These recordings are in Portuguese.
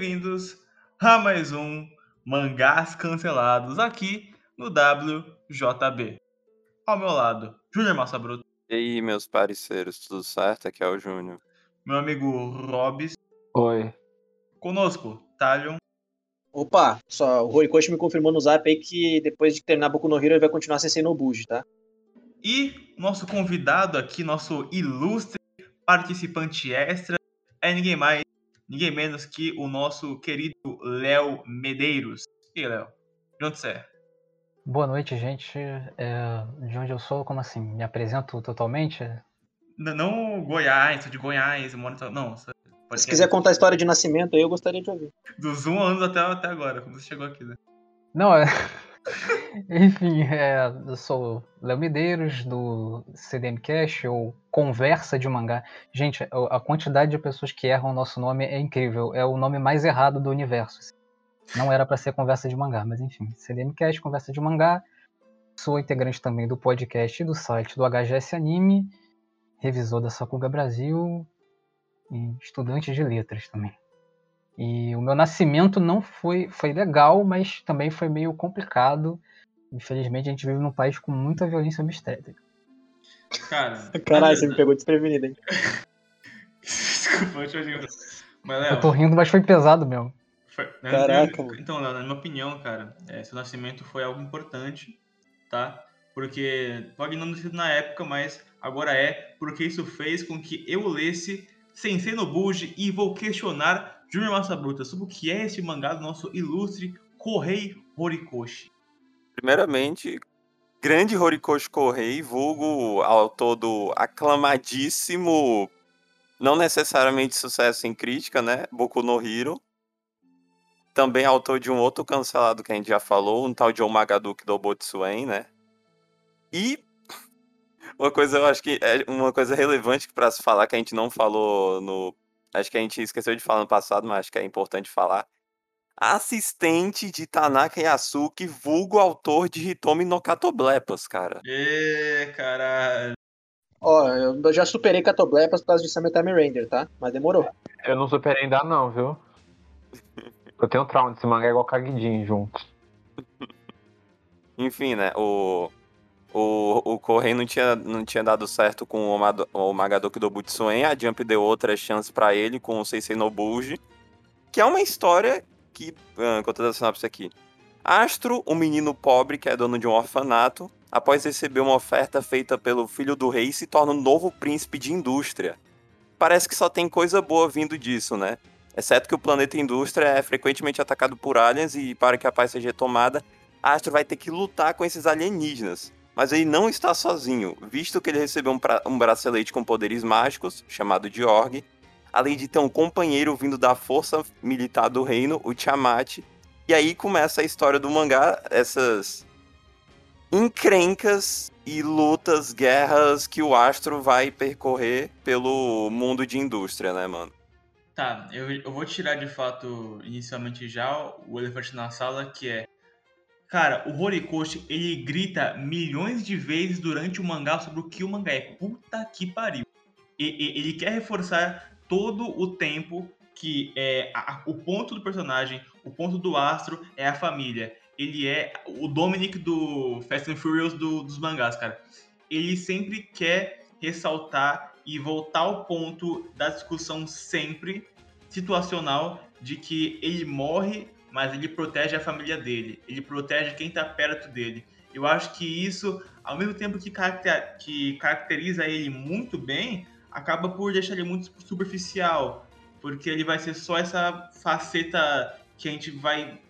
bem-vindos a mais um Mangás Cancelados aqui no WJB. Ao meu lado, Júnior Massa Bruto. E aí, meus parceiros, tudo certo? Aqui é o Júnior. Meu amigo Robs. Oi. Conosco, Talion. Opa, só o Horikoshi me confirmou no zap aí que depois de terminar Boku no Hero ele vai continuar sem ser no Buji, tá? E nosso convidado aqui, nosso ilustre participante extra, é ninguém mais, ninguém menos que o nosso querido Léo Medeiros. E aí, Léo? De onde você é? Boa noite, gente. É, de onde eu sou, como assim? Me apresento totalmente? N- Não Goiás, sou de Goiás, eu moro em... Não, Se quiser contar a história de nascimento aí, eu gostaria de ouvir. Dos um anos até, até agora, quando você chegou aqui, né? Não, é. Enfim, é, eu sou Léo Medeiros, do CDM Cash, ou Conversa de Mangá. Gente, a quantidade de pessoas que erram o nosso nome é incrível. É o nome mais errado do universo. Não era pra ser Conversa de Mangá, mas enfim. CDM Cash, Conversa de Mangá. Sou integrante também do podcast e do site do HGS Anime, revisor da Sakuga Brasil e estudante de letras também. E o meu nascimento não foi, foi legal, mas também foi meio complicado. Infelizmente, a gente vive num país com muita violência obstétrica. Cara... Caralho, você me pegou desprevenido, hein? Desculpa, eu. Mas, Eu Léo... tô rindo, mas foi pesado mesmo. Foi- né, Caraca, eu-. Então, Léo, na minha opinião, cara, é, seu nascimento foi algo importante, tá? Porque pode não ter sido na época, mas agora é, porque isso fez com que eu lesse Sensei no Buji e vou questionar Junior Massa Bruta sobre o que é esse mangá do nosso ilustre Correi Horikoshi. Primeiramente, grande Horikoshi Correi, vulgo autor do aclamadíssimo, não necessariamente sucesso em crítica, né? Boku no Hero. Também autor de um outro cancelado que a gente já falou, um tal de Omagaduki do Botsuen, né? E uma coisa, eu acho que é uma coisa relevante para se falar que a gente não falou no. Acho que a gente esqueceu de falar no passado, mas acho que é importante falar. Assistente de Tanaka Yasuki, vulgo autor de Hitomi no Katoblepas, cara. Ê, caralho. Ó, eu já superei Catoblepas por causa de Summertime Render, tá? Mas demorou. Eu não superei ainda não, viu? Eu tenho trauma desse mangá igual Kagidin juntos. Enfim, né? O. O, o não tinha, não tinha dado certo com o, o Magadoki do Butsuen, a Jump deu outra chance pra ele com o Seisei no Buji, que é uma história que, ah, contando a sinopse aqui. Astro, um menino pobre que é dono de um orfanato, após receber uma oferta feita pelo filho do rei, se torna um novo príncipe de indústria. Parece que só tem coisa boa vindo disso, né? Exceto que o planeta indústria é frequentemente atacado por aliens e para que a paz seja retomada, Astro vai ter que lutar com esses alienígenas. Mas ele não está sozinho, visto que ele recebeu um, um bracelete com poderes mágicos, chamado de Org, além de ter um companheiro vindo da força militar do reino, o Tiamat. E aí começa a história do mangá, essas encrencas e lutas, guerras que o Astro vai percorrer pelo mundo de indústria, né, mano? Tá, eu, eu vou tirar de fato, inicialmente já, o elefante na sala, que é. Cara, o Horikoshi, ele grita milhões de vezes durante o mangá sobre o que o mangá é. Puta que pariu. E, e- ele quer reforçar todo o tempo que é a- o ponto do personagem, o ponto do astro é a família. Ele é o Dominic do Fast and Furious do- dos mangás, cara. Ele sempre quer ressaltar e voltar ao ponto da discussão sempre situacional de que ele morre, mas ele protege a família dele, ele protege quem tá perto dele. Eu acho que isso, ao mesmo tempo que, caracter- que caracteriza ele muito bem, acaba por deixar ele muito superficial, porque ele vai ser só essa faceta que a gente vai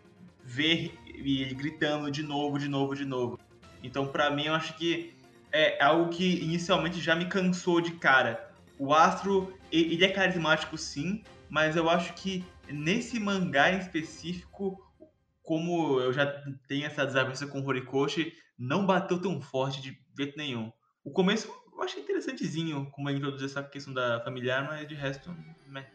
ver ele gritando de novo, de novo, de novo. Então, pra mim, eu acho que é algo que inicialmente já me cansou de cara. O Astro, ele é carismático sim, mas eu acho que nesse mangá em específico, como eu já tenho essa desavença com o Horikoshi, não bateu tão forte de jeito nenhum. O começo eu achei interessantezinho como ele introduziu essa questão da familiar, mas de resto, meh.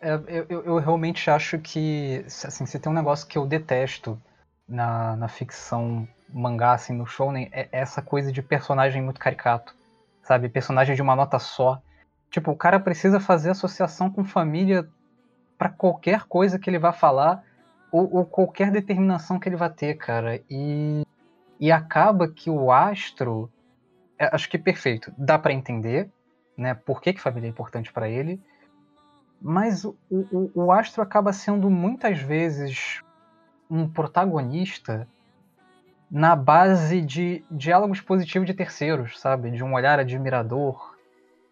É, eu, eu- eu realmente acho que, assim, se tem um negócio que eu detesto na, na ficção mangá, assim, no shounen, é essa coisa de personagem muito caricato, sabe? Personagem de uma nota só. Tipo, o cara precisa fazer associação com família pra qualquer coisa que ele vá falar ou, ou qualquer determinação que ele vá ter, cara. E, e acaba que o astro, é, acho que é perfeito, dá pra entender, né? Por que, que família é importante pra ele. Mas o, o, o astro acaba sendo muitas vezes um protagonista na base de diálogos positivos de terceiros, sabe? De um olhar admirador,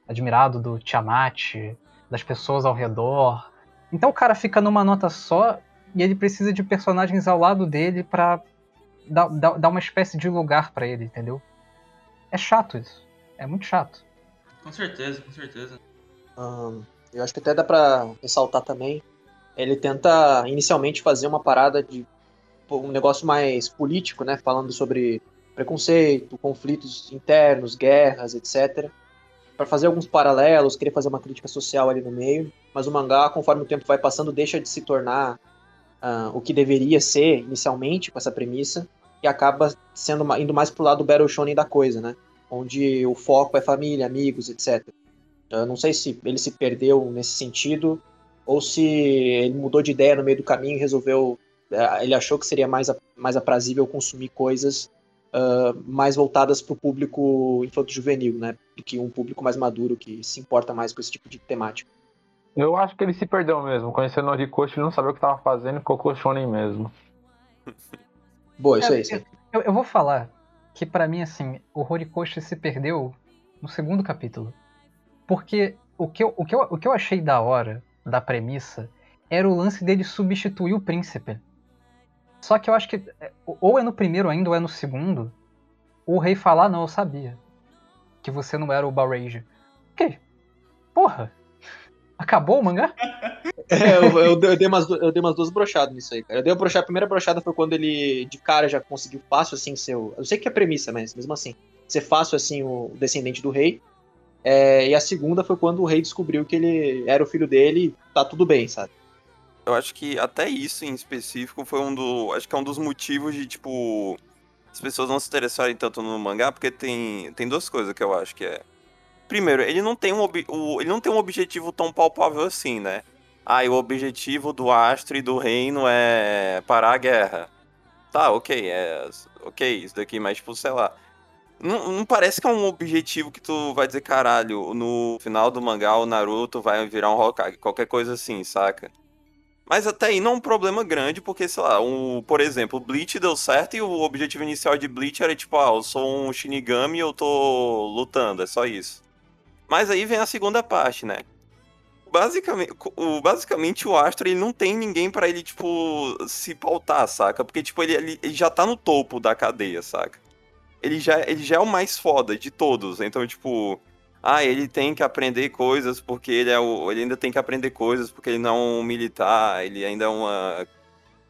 admirado do Tiamat, das pessoas ao redor. Então o cara fica numa nota só e ele precisa de personagens ao lado dele pra dar, dar, dar uma espécie de lugar pra ele, entendeu? É chato isso. É muito chato. Com certeza, com certeza. Eu acho que até dá pra ressaltar também. Ele tenta inicialmente fazer uma parada de um negócio mais político, né? Falando sobre preconceito, conflitos internos, guerras, etc. Pra fazer alguns paralelos, querer fazer uma crítica social ali no meio. Mas o mangá, conforme o tempo vai passando, deixa de se tornar ah, o que deveria ser inicialmente com essa premissa e acaba sendo indo mais pro lado do Battle Shonen da coisa, né? Onde o foco é família, amigos, etc. Eu não sei se ele se perdeu nesse sentido ou se ele mudou de ideia no meio do caminho e resolveu. eh, Ele achou que seria mais, mais aprazível consumir coisas ah, mais voltadas para o público infanto-juvenil, né? Do que um público mais maduro que se importa mais com esse tipo de temática. Eu acho que ele se perdeu mesmo. Conhecendo o Horikoshi, ele não sabia o que tava fazendo e colocou shonen mesmo. Boa, isso É, aí. isso aí. Eu, eu vou falar que pra mim, assim, o Horikoshi se perdeu no segundo capítulo. Porque o que, eu, o, que eu, o que eu achei da hora da premissa era o lance dele substituir o príncipe. Só que eu acho que é, ou é no primeiro ainda ou é no segundo, o rei falar, não, eu sabia. Que você não era o Barrage. Que? Porra! Acabou o mangá? É, eu, eu, dei umas, eu dei umas duas brochadas nisso aí, cara. Eu dei uma a primeira brochada foi quando ele, de cara, já conseguiu fácil, assim, ser o... Eu sei que é premissa, mas mesmo assim, ser fácil, assim, o descendente do rei. É, e a segunda foi quando o rei descobriu que ele era o filho dele e tá tudo bem, sabe? Eu acho que até isso em específico foi um do. Acho que é um dos motivos de, tipo. As pessoas não se interessarem tanto no mangá, porque tem, tem duas coisas que eu acho que é. Primeiro, ele não tem um, o, ele não tem um objetivo tão palpável assim, né? Ah, e o objetivo do astro e do reino é parar a guerra. Tá, ok, é. Ok, isso daqui, mas, tipo, sei lá. Não, não parece que é um objetivo que tu vai dizer, caralho, no final do mangá o Naruto vai virar um Hokage, qualquer coisa assim, saca? Mas até aí não é um problema grande, porque, sei lá, um, por exemplo, o Bleach deu certo e o objetivo inicial de Bleach era tipo, ah, eu sou um Shinigami e eu tô lutando, é só isso. Mas aí vem a segunda parte, né? Basicamente o, basicamente, o Astro, ele não tem ninguém pra ele, tipo, se pautar, saca? Porque, tipo, ele, ele já tá no topo da cadeia, saca? Ele já, ele já é o mais foda de todos, então, tipo... Ah, ele tem que aprender coisas porque ele é o. Ele ainda tem que aprender coisas porque ele não é um militar, ele ainda é uma.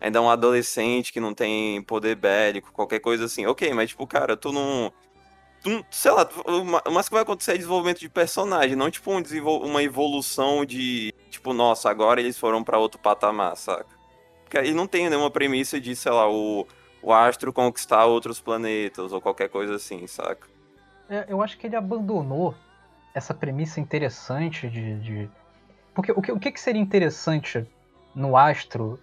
Ainda é um adolescente que não tem poder bélico, qualquer coisa assim. Ok, mas tipo, cara, tu não. Tu, sei lá, tu- o ma- o mais que vai acontecer é desenvolvimento de personagem, não tipo um uma evolução de. Tipo, nossa, agora eles foram pra outro patamar, saca? Porque ele não tem nenhuma premissa de, sei lá, o, o astro conquistar outros planetas ou qualquer coisa assim, saca? É, eu acho que ele abandonou essa premissa interessante de. de- Porque o que, o que seria interessante no Astro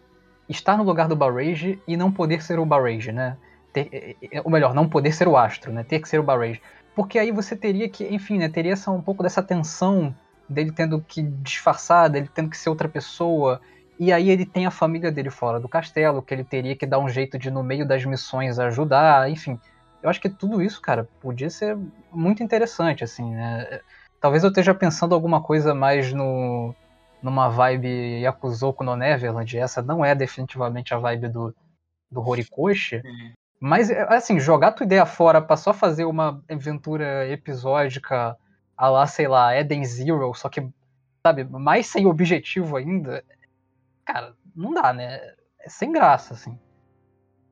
estar no lugar do Barrage e não poder ser o Barrage, né? Ter- é, é, ou melhor, não poder ser o Astro, né? Ter que ser o Barrage. Porque aí você teria que, enfim, né? Teria essa, um pouco dessa tensão dele tendo que disfarçar, dele tendo que ser outra pessoa. E aí ele tem a família dele fora do castelo, que ele teria que dar um jeito de, no meio das missões, ajudar, enfim. Eu acho que tudo isso, cara, podia ser muito interessante, assim, né? Talvez eu esteja pensando alguma coisa mais no numa vibe Yakuzoku no Neverland. Essa não é definitivamente a vibe do, do Horikoshi. Sim. Mas, é, assim, jogar tua ideia fora pra só fazer uma aventura episódica a lá, sei lá, Eden Zero, só que, sabe, mais sem objetivo ainda, cara, não dá, né? É sem graça, assim.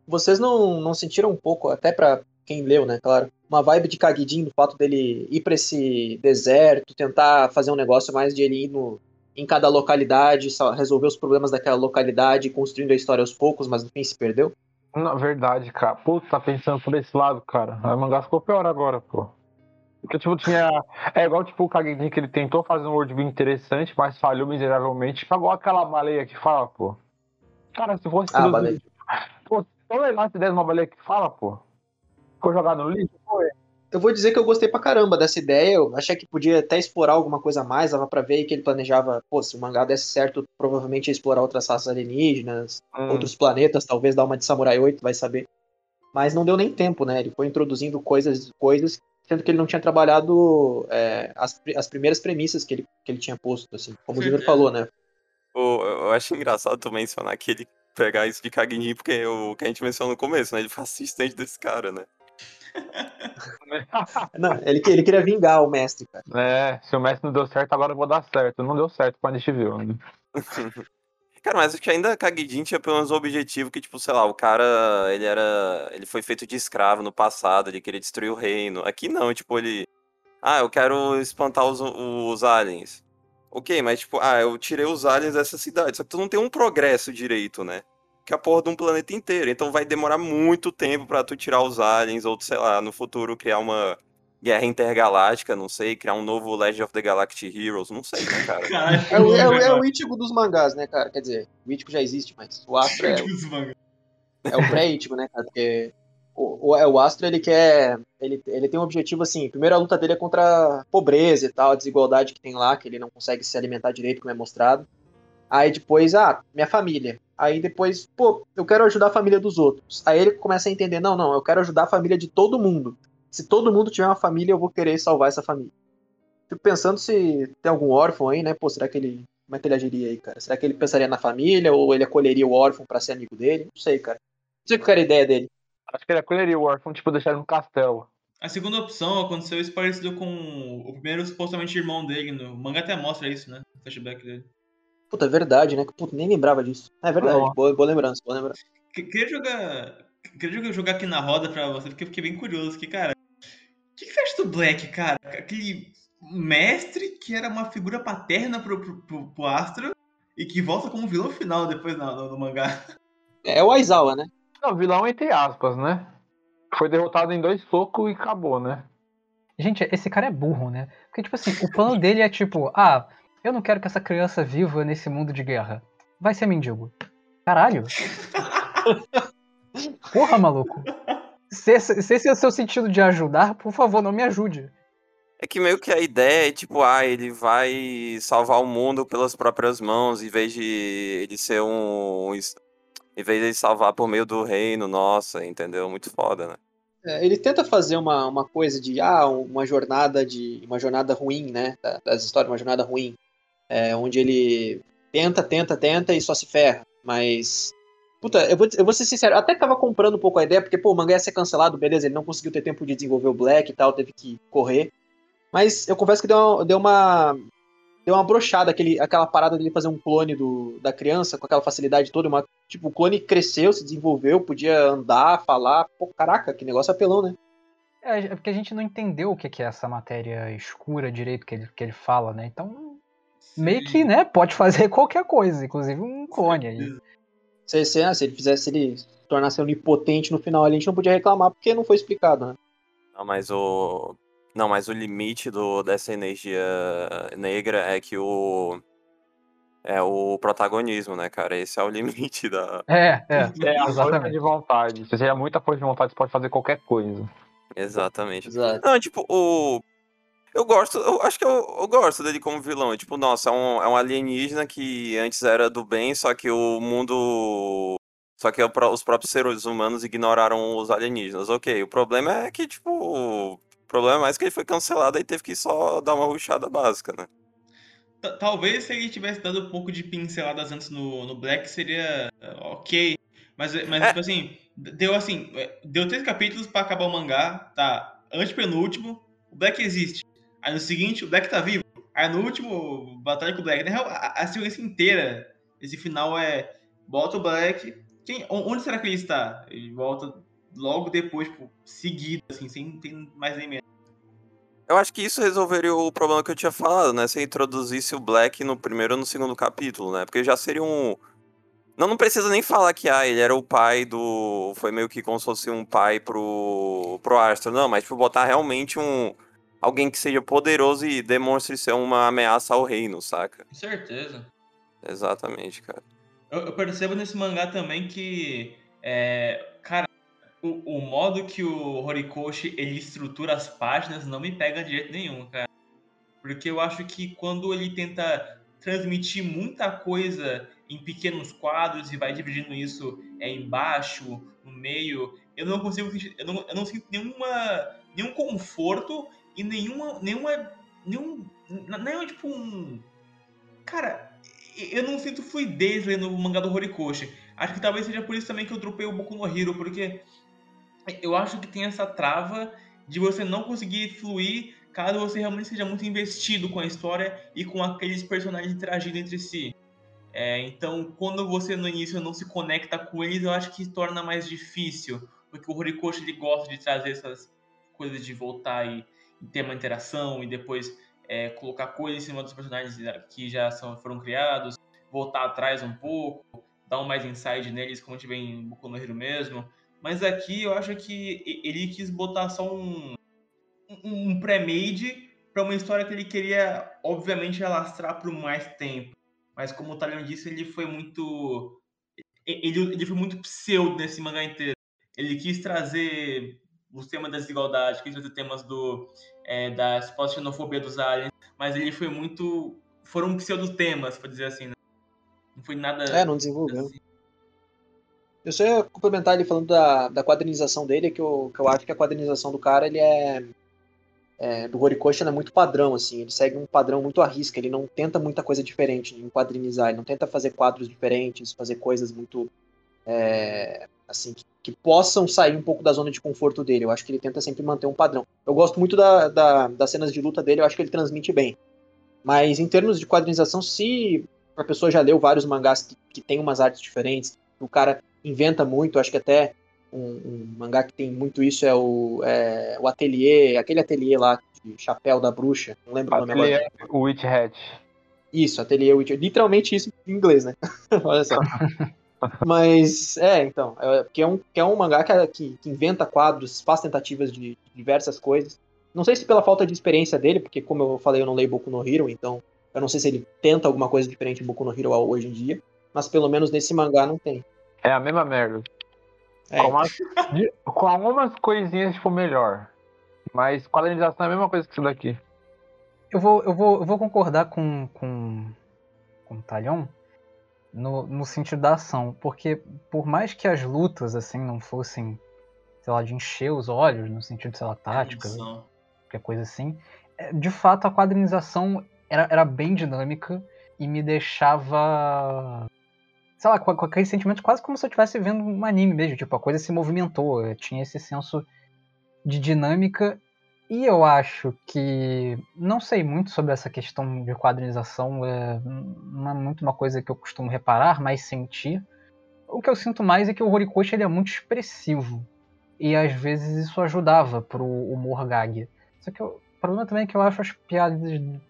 Vocês não, não sentiram um pouco, até pra quem leu, né, claro, uma vibe de Kagidin do fato dele ir pra esse deserto, tentar fazer um negócio mais de ele ir no, em cada localidade, resolver os problemas daquela localidade, construindo a história aos poucos, mas no fim se perdeu? Na verdade, cara. Pô, tá pensando por esse lado, cara. A mangá ficou pior agora, pô. Porque, tipo, tinha. É igual, tipo, o Kagedin que ele tentou fazer um worldbuilding interessante, mas falhou miseravelmente. Pagou aquela baleia que fala, pô. Cara, se fosse. Ah, baleia. Pô, tão legal se desse uma baleia que fala, pô. Ficou jogado no lixo? Foi. Eu vou dizer que eu gostei pra caramba dessa ideia. Eu achei que podia até explorar alguma coisa a mais. Dava pra ver que ele planejava, pô, se o mangá desse certo, provavelmente ia explorar outras raças alienígenas, Hum. outros planetas, talvez dar uma de Samurai 8, vai saber. Mas não deu nem tempo, né? Ele foi introduzindo coisas, coisas, sendo que ele não tinha trabalhado é, as, as primeiras premissas que ele, que ele tinha posto, assim, como o Júnior falou, né? Pô, eu acho engraçado tu mencionar que ele pegar isso de Kagni, porque o que a gente mencionou no começo, né? Ele foi assistente desse cara, né? Não, ele, ele queria vingar o mestre, cara. É, se o mestre não deu certo, agora eu vou dar certo. Não deu certo quando a gente viu. Né? Cara, mas acho que ainda Kagidin tinha pelo menos o objetivo que, tipo, sei lá, o cara, ele era. Ele foi feito de escravo no passado, ele queria destruir o reino. Aqui não, tipo, ele. Ah, eu quero espantar os, os aliens. Ok, mas tipo, ah, eu tirei os aliens dessa cidade. Só que tu não tem um progresso direito, né? Que é a porra de um planeta inteiro. Então vai demorar muito tempo pra tu tirar os aliens, ou sei lá, no futuro criar uma guerra intergaláctica, não sei, criar um novo Legend of the Galactic Heroes, não sei, né, cara? Caralho, É, o- é, o- é o Ichigo dos mangás, né, cara? Quer dizer, o Ichigo já existe, mas o Astro é, é o pré-Ichigo, né, cara? Porque o, o, é, o Astro, ele quer... Ele, ele tem um objetivo, assim, primeiro a luta dele é contra a pobreza e tal, a desigualdade que tem lá, que ele não consegue se alimentar direito, como é mostrado. Aí depois, ah, minha família. Aí depois, pô, eu quero ajudar a família dos outros. Aí ele começa a entender, não, não, eu quero ajudar a família de todo mundo. Se todo mundo tiver uma família, eu vou querer salvar essa família. Fico pensando se tem algum órfão aí, né? Pô, será que ele. Como é que ele agiria aí, cara? Será que ele pensaria na família ou ele acolheria o órfão pra ser amigo dele? Não sei, cara. Não sei qual era a ideia dele. Acho que ele acolheria o órfão, tipo, deixar ele no castelo. A segunda opção aconteceu isso parecido com o primeiro supostamente irmão dele. No o manga até mostra isso, né? O flashback dele. Puta, é verdade, né? Puta, nem lembrava disso. É verdade, Não. boa, boa lembrança, boa lembrança. Que- Queria jogar. Queria jogar- jogar aqui na roda pra você, porque eu fiquei bem curioso. Que, cara. O que, que você acha do Black, cara? Aquele mestre que era uma figura paterna pro, pro, pro- pro Astro e que volta como vilão final depois no, no- no mangá. É o Aizawa, né? Não, vilão entre aspas, né? Foi derrotado em dois socos e acabou, né? Gente, esse cara é burro, né? Porque, tipo assim, o plano dele é tipo, ah, eu não quero que essa criança viva nesse mundo de guerra. Vai ser mendigo. Caralho. Porra, maluco. Se esse, se esse é o seu sentido de ajudar, por favor, não me ajude. É que meio que a ideia é tipo, ah, ele vai salvar o mundo pelas próprias mãos, em vez de ele ser um. um Em vez de ele salvar por meio do reino, nossa, entendeu? Muito foda, né? É, ele tenta fazer uma, uma coisa de ah, uma jornada de uma jornada ruim, né? da- Das histórias, uma jornada ruim, é, onde ele tenta, tenta, tenta e só se ferra. Mas puta, eu vou, eu vou ser sincero, até tava comprando um pouco a ideia porque pô, o mangá ia ser cancelado, beleza? Ele não conseguiu ter tempo de desenvolver o Black e tal, teve que correr. Mas eu confesso que deu uma, deu uma deu uma brochada aquele, aquela parada dele fazer um clone do, da criança com aquela facilidade toda, uma, tipo, o clone cresceu, se desenvolveu, podia andar, falar, pô, caraca, que negócio apelão, né? É, é porque a gente não entendeu o que é essa matéria escura direito que ele, que ele fala, né? Então, meio que, né, pode fazer qualquer coisa, inclusive um clone aí. Se, se, ah, se ele fizesse, se ele se tornasse onipotente no final, ali, a gente não podia reclamar porque não foi explicado, né? Não, mas o. Não, mas o limite do, dessa energia negra é que o. É o protagonismo, né, cara? Esse é o limite da. É, é, É a força exatamente. de vontade. Se tiver muita força de vontade, você pode fazer qualquer coisa. Exatamente. Exato. Não, tipo, o. Eu gosto, eu acho que eu, eu gosto dele como vilão. É Tipo, nossa, é um, é um alienígena que antes era do bem, só que o mundo. Só que pró- os próprios seres humanos ignoraram os alienígenas. Ok, o problema é que, tipo. O problema é mais que ele foi cancelado e teve que só dar uma ruchada básica, né? Ta- Talvez se ele tivesse dado um pouco de pinceladas antes no, no Black seria eh, ok. Mas, mas É. tipo assim, deu assim, eh, deu três capítulos pra acabar o mangá, tá? Antepenúltimo, o Black existe. Aí no seguinte, o Black tá vivo. Aí no último, batalha com o Black. Na real, a, a sequência inteira, esse final é. Bota o Black. Quem, on- onde será que ele está? Ele volta logo depois, tipo, seguido, assim, sem mais nem menos. Eu acho que isso resolveria o problema que eu tinha falado, né? Se introduzisse o Black no primeiro ou no segundo capítulo, né? Porque já seria um. Não, não precisa nem falar que ah, ele era o pai do. Foi meio que como se fosse um pai pro. pro Astro. Não, mas tipo, botar realmente um. Alguém que seja poderoso e demonstre ser uma ameaça ao reino, saca? Com certeza. Exatamente, cara. Eu, eu percebo nesse mangá também que, é, cara, o, o modo que o Horikoshi ele estrutura as páginas não me pega de jeito nenhum, cara. Porque eu acho que quando ele tenta transmitir muita coisa em pequenos quadros e vai dividindo isso é, embaixo, no meio, eu não consigo eu não, eu não sinto nenhuma nenhum conforto e nenhuma nenhuma nenhum nenhum tipo um cara eu não sinto fluidez lendo o mangá do Horikoshi. Acho que talvez seja por isso também que eu dropei o Boku no Hero porque eu acho que tem essa trava de você não conseguir fluir caso você realmente seja muito investido com a história e com aqueles personagens interagindo entre si. É, então, quando você no início não se conecta com eles, eu acho que torna mais difícil, porque o Horikoshi ele gosta de trazer essas coisas de voltar e ter uma interação e depois é, colocar coisas em cima dos personagens que já são, foram criados, voltar atrás um pouco, dar um mais inside neles, como a gente vê em Boku no Hero mesmo. Mas aqui eu acho que ele quis botar só um, um, pré-made para uma história que ele queria, obviamente, alastrar por mais tempo mas como o Talion disse, ele foi muito. Ele, ele foi muito pseudo nesse mangá inteiro. Ele quis trazer os temas da desigualdade, quis trazer temas do, é, da suposta xenofobia dos aliens, mas ele foi muito. Foram pseudo temas, pra dizer assim, né? Não foi nada. É, não desenvolveu. Assim. Eu só ia complementar ele falando da, da quadrinização dele, que eu, que eu acho que a quadrinização do cara ele é é, do Horikoshi é muito padrão, assim, ele segue um padrão muito à risca, ele não tenta muita coisa diferente em quadrinizar, ele não tenta fazer quadros diferentes, fazer coisas muito, é, assim, que, que, possam sair um pouco da zona de conforto dele, eu acho que ele tenta sempre manter um padrão. Eu gosto muito da, da, das cenas de luta dele, eu acho que ele transmite bem. Mas em termos de quadrinização, se a pessoa já leu vários mangás que, que tem umas artes diferentes, o cara inventa muito, acho que até um, um, mangá que tem muito isso é o, é, o Ateliê, aquele ateliê lá de Chapéu da Bruxa, não lembro ateliê, o nome agora. Witch Hat. Isso, Ateliê Witch Literalmente isso em inglês, né? Olha só. Mas, é, então, é, que, é um, que é um mangá que, que, que inventa quadros, faz tentativas de, de diversas coisas. Não sei se pela falta de experiência dele, porque como eu falei, eu não leio Boku no Hero, então eu não sei se ele tenta alguma coisa diferente em Boku no Hero hoje em dia, mas pelo menos nesse mangá não tem. É a mesma merda. É. Com, umas, com algumas coisinhas, tipo, melhor. Mas quadrinização é a mesma coisa que isso daqui. Eu vou, eu vou, eu vou concordar com, com, com o Talhão no, no sentido da ação. Porque por mais que as lutas, assim, não fossem, sei lá, de encher os olhos, no sentido, sei lá, tática, qualquer coisa assim, é, de fato a quadrinização era, era bem dinâmica e me deixava sei lá, com, com aquele sentimento quase como se eu estivesse vendo um anime mesmo. Tipo, a coisa se movimentou, tinha esse senso de dinâmica. E eu acho que. Não sei muito sobre essa questão de quadrinização, é, não é muito uma coisa que eu costumo reparar, mas sentir. O que eu sinto mais é que o Horikoshi ele é muito expressivo. E às vezes isso ajudava pro humor gag. Só que eu, problema também é que eu acho as piadas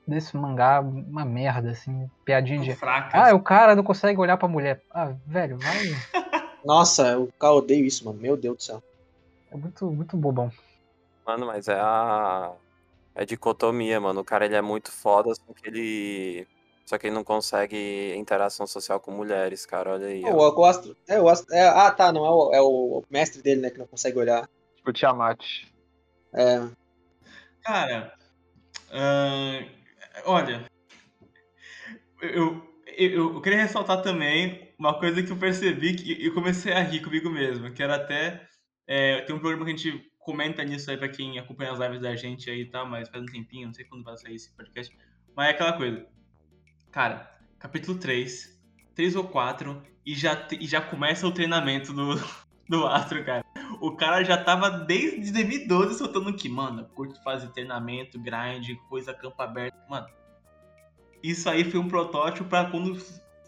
desse mangá uma merda, assim. Piadinha de. Fracas. Ah, o cara não consegue olhar pra mulher. Ah, velho, vai. Nossa, eu odeio isso, mano. Meu Deus do céu. É muito, muito bobão. Mano, mas é a. É dicotomia, mano. O cara ele é muito foda, só que ele. Só que ele não consegue interação social com mulheres, cara. Olha aí. Oh, eu gosto. É, eu gosto. É, ah, tá, não. É o, é o mestre dele, né, que não consegue olhar. Tipo o Tiamat. É. Cara, uh, olha, eu, eu, eu, queria ressaltar também uma coisa que eu percebi que eu comecei a rir comigo mesmo, que era até. É, tem um programa que a gente comenta nisso aí pra quem acompanha as lives da gente aí, tá? Mas faz um tempinho, não sei quando vai sair esse podcast. Mas é aquela coisa. Cara, capítulo 3, 3 ou 4, e já, e já começa o treinamento do, do Astro, cara. O cara já tava desde 2012 soltando que, mano, curto fazer treinamento, grind, coisa campo aberto. Mano, isso aí foi um protótipo pra quando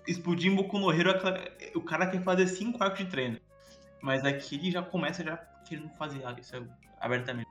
explodir Boku no Hero, o cara quer fazer 5 arcos de treino. Mas aqui ele já começa já querendo fazer isso abertamente.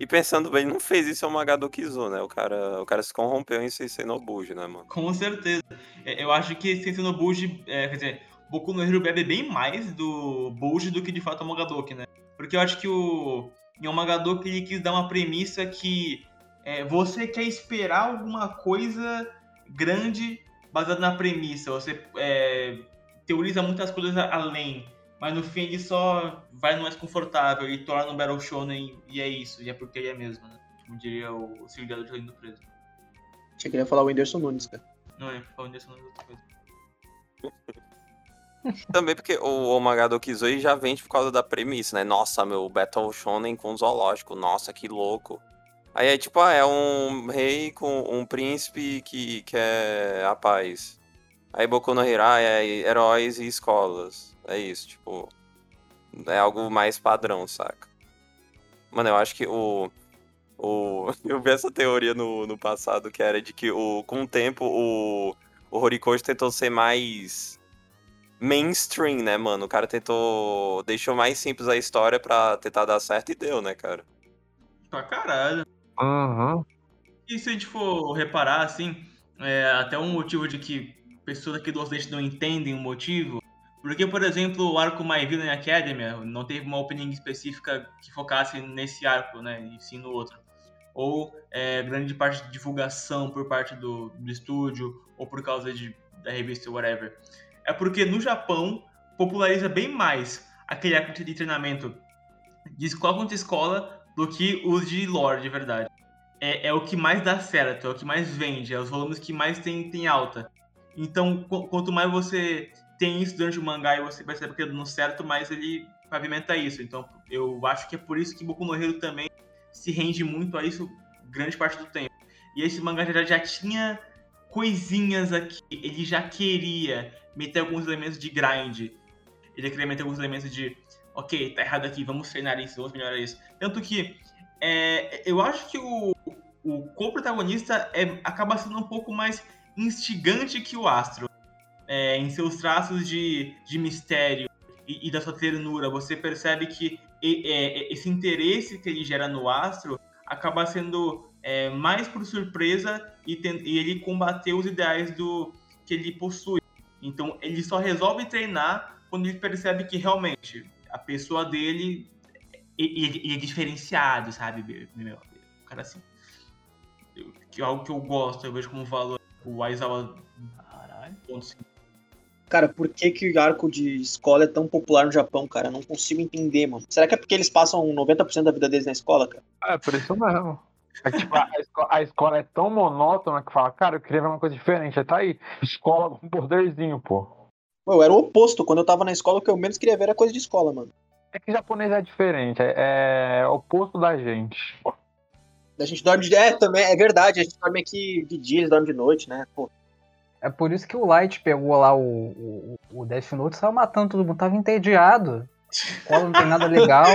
E pensando bem, não fez isso ao Magado Kizu, né? O cara, o cara se corrompeu em Sensei Nobuji, né, mano? Com certeza. É, eu acho que Sensei Nobuji, é, quer dizer, Boku no Hero bebe bem mais do Bulge do que de fato o Magadoki, né? Porque eu acho que o em ele quis dar uma premissa que é, você quer esperar alguma coisa grande baseada na premissa. Você é, teoriza muitas coisas além. Mas no fim ele só vai no mais confortável e torna um Battle Shonen e é isso. E é porque ele é mesmo, né? Como diria o Silvio de Lindo Preso. Achei que ele ia falar o Whindersson Nunes, cara. Não, é falar o Whindersson Nunes é outra coisa. Também porque o Omagado Kizoi já vende por causa da premissa, né? Nossa, meu Battle Shonen com zoológico. Nossa, que louco. Aí é tipo, ah, é um rei com um príncipe que quer a paz. Aí Boku no Hero ah, é heróis e escolas. É isso, tipo. É algo mais padrão, saca? Mano, eu acho que o. o eu vi essa teoria no, no passado que era de que o, com o tempo o, o Horikoshi tentou ser mais mainstream, né, mano? O cara tentou. deixou mais simples a história pra tentar dar certo e deu, né, cara? Pra caralho. Uhum. E se a gente for reparar, assim, é, até um motivo de que pessoas aqui do Ocidente não entendem o motivo. Porque, por exemplo, o arco My Villain Academy não teve uma opening específica que focasse nesse arco, né? E sim no outro. Ou é, grande parte de divulgação por parte do, do estúdio, ou por causa de, da revista, whatever. É porque no Japão populariza bem mais aquele arco de treinamento de escola contra escola do que os de lore, de verdade. É, é o que mais dá certo, é o que mais vende, é os volumes que mais tem, tem alta. Então, quanto mais você tem isso durante o mangá e você percebe que é dando certo, mais ele pavimenta isso. Então, eu acho que é por isso que Boku no Hero também se rende muito a isso grande parte do tempo. E esse mangá já, já tinha coisinhas aqui. Ele já queria meter alguns elementos de grind. Ele queria meter alguns elementos de, ok, tá errado aqui, vamos treinar isso, vamos melhorar isso. Tanto que é, eu acho que o, o co-protagonista é, acaba sendo um pouco mais instigante que o Astro. É, em seus traços de, de mistério e, e, da sua ternura, você percebe que e, é, esse interesse que ele gera no Astro acaba sendo é, mais por surpresa e, tem, e, ele combater os ideais do que ele possui. Então ele só resolve treinar quando ele percebe que realmente a pessoa dele é, é diferenciado, sabe? Meu, o cara assim. Que é algo que eu gosto, eu vejo como valor o Aizawa. Caralho. Cara, por que, que o arco de escola é tão popular no Japão, cara? Eu não consigo entender, mano. Será que é porque eles passam 90% da vida deles na escola, cara? É, por isso mesmo. É, tipo, a, escola, a, escola, é tão monótona que fala, cara, eu queria ver uma coisa diferente. Aí tá aí, escola com poderzinho, pô. Pô, eu era o oposto. Quando eu tava na escola, o que eu menos queria ver era coisa de escola, mano. É que japonês é diferente, é, é oposto da gente. A gente dorme de. É, também, é verdade, a gente dorme aqui de dia, eles dormem de noite, né? Pô. É por isso que o Light pegou lá o, o, o Death Note e saiu matando todo mundo, tava entediado. Escola não tem nada legal.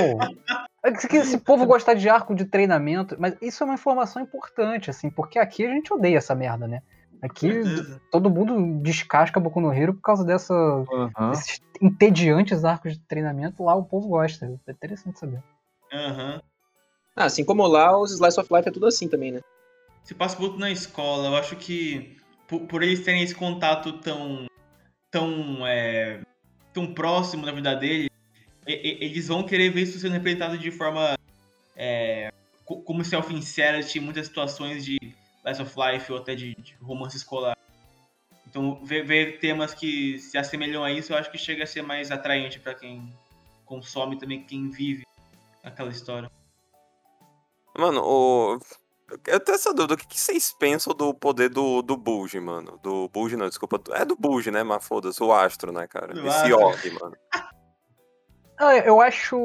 É que esse povo gosta de arco de treinamento, mas isso é uma informação importante, assim, porque aqui a gente odeia essa merda, né? Aqui todo mundo descasca Boku no Hero por causa dessa, uhum. desses entediantes arcos de treinamento. Lá o povo gosta. É interessante saber. Aham. Uhum. Ah, assim como lá, os Slice of Life é tudo assim também, né? Se passa muito na escola, eu acho que por, por eles terem esse contato tão tão é, tão próximo da vida deles, eles vão querer ver isso sendo representado de forma é, como self-insert em muitas situações de Slice of Life ou até de, de romance escolar. Então, ver, ver, temas que se assemelham a isso, eu acho que chega a ser mais atraente para quem consome também, quem vive aquela história. Mano, o. Eu tenho essa dúvida, o que, vocês pensam do poder do, do Bulge, mano? Do Bulge, não, desculpa. É do Bulge, né, mas foda-se, o Astro, né, cara? Do Esse orbe, mano. Ah, eu acho.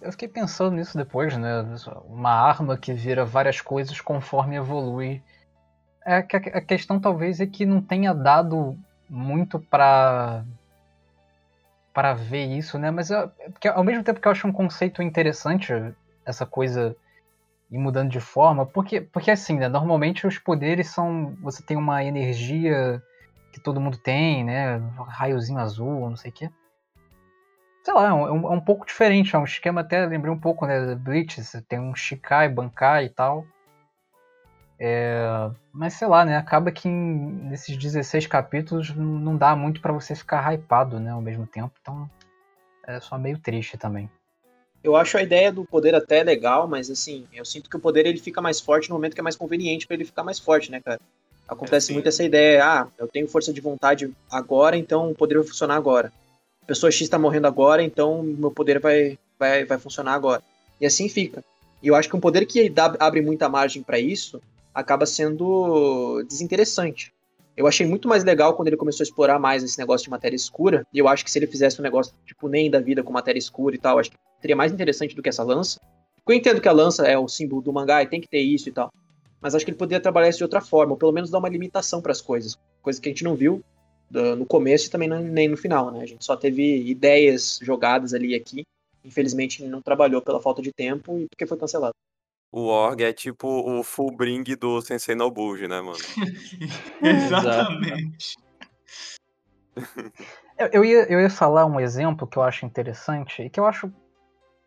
Eu fiquei pensando nisso depois, né? Uma arma que vira várias coisas conforme evolui. É que a questão talvez é que não tenha dado muito pra. para ver isso, né? Mas eu, porque ao mesmo tempo que eu acho um conceito interessante, essa coisa e mudando de forma, porque, porque assim, né, normalmente os poderes são. Você tem uma energia que todo mundo tem, né? Raiozinho azul, não sei o quê. Sei lá, é um, é um pouco diferente, é um esquema até, lembrei um pouco, né, Bleach, você tem um Shikai, Bankai e tal. É, mas sei lá, né, acaba que em, nesses 16 capítulos não dá muito para você ficar hypado, né, ao mesmo tempo, então é só meio triste também. Eu acho a ideia do poder até legal, mas assim, eu sinto que o poder ele fica mais forte no momento que é mais conveniente pra ele ficar mais forte, né, cara? Acontece É, muito essa ideia, ah, eu tenho força de vontade agora, então o poder vai funcionar agora. A pessoa X tá morrendo agora, então meu poder vai, vai, vai funcionar agora. E assim fica. E eu acho que um poder que dá- abre muita margem pra isso acaba sendo desinteressante. Eu achei muito mais legal quando ele começou a explorar mais esse negócio de matéria escura. E eu acho que se ele fizesse um negócio tipo nem da vida com matéria escura e tal, acho que seria mais interessante do que essa lança. Eu entendo que a lança é o símbolo do mangá e tem que ter isso e tal. Mas acho que ele poderia trabalhar isso de outra forma, ou pelo menos dar uma limitação para as coisas. Coisa que a gente não viu no começo e também nem no final, né? A gente só teve ideias jogadas ali e aqui. Infelizmente não trabalhou pela falta de tempo e porque foi cancelado. O Org é tipo o Fullbring do Sensei Nobuji, né, mano? Exatamente. Eu, eu ia, eu ia falar um exemplo que eu acho interessante e que eu acho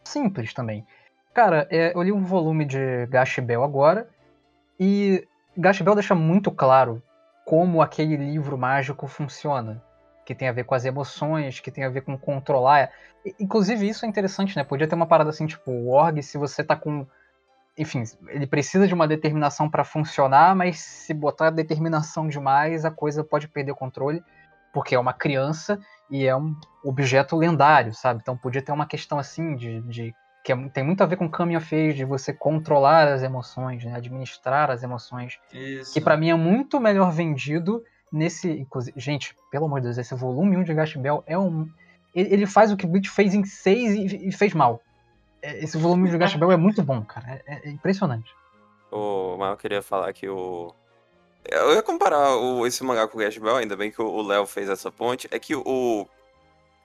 simples também. Cara, é, eu li um volume de Gash Bell agora e Gash Bell deixa muito claro como aquele livro mágico funciona. Que tem a ver com as emoções, que tem a ver com controlar. Inclusive, isso é interessante, né? Podia ter uma parada assim, tipo, o org, se você tá com. Enfim, ele precisa de uma determinação pra funcionar, mas se botar determinação demais, a coisa pode perder o controle, porque é uma criança e é um objeto lendário, sabe? Então podia ter uma questão assim de. de que é- tem muito a ver com Coming of Age, de você controlar as emoções, né? administrar as emoções Isso. que pra mim é muito melhor vendido nesse. Inclusive, gente, pelo amor de Deus, esse volume 1 de Gash Bell é um. Ele, faz o que o Bleach fez em 6 e, e fez mal. É, Esse volume 1 de Bell é muito bom, cara. É, é impressionante. O, eu queria falar que o. Eu ia comparar o, esse mangá com o Gash Bell, ainda bem que o Léo fez essa ponte. É que o.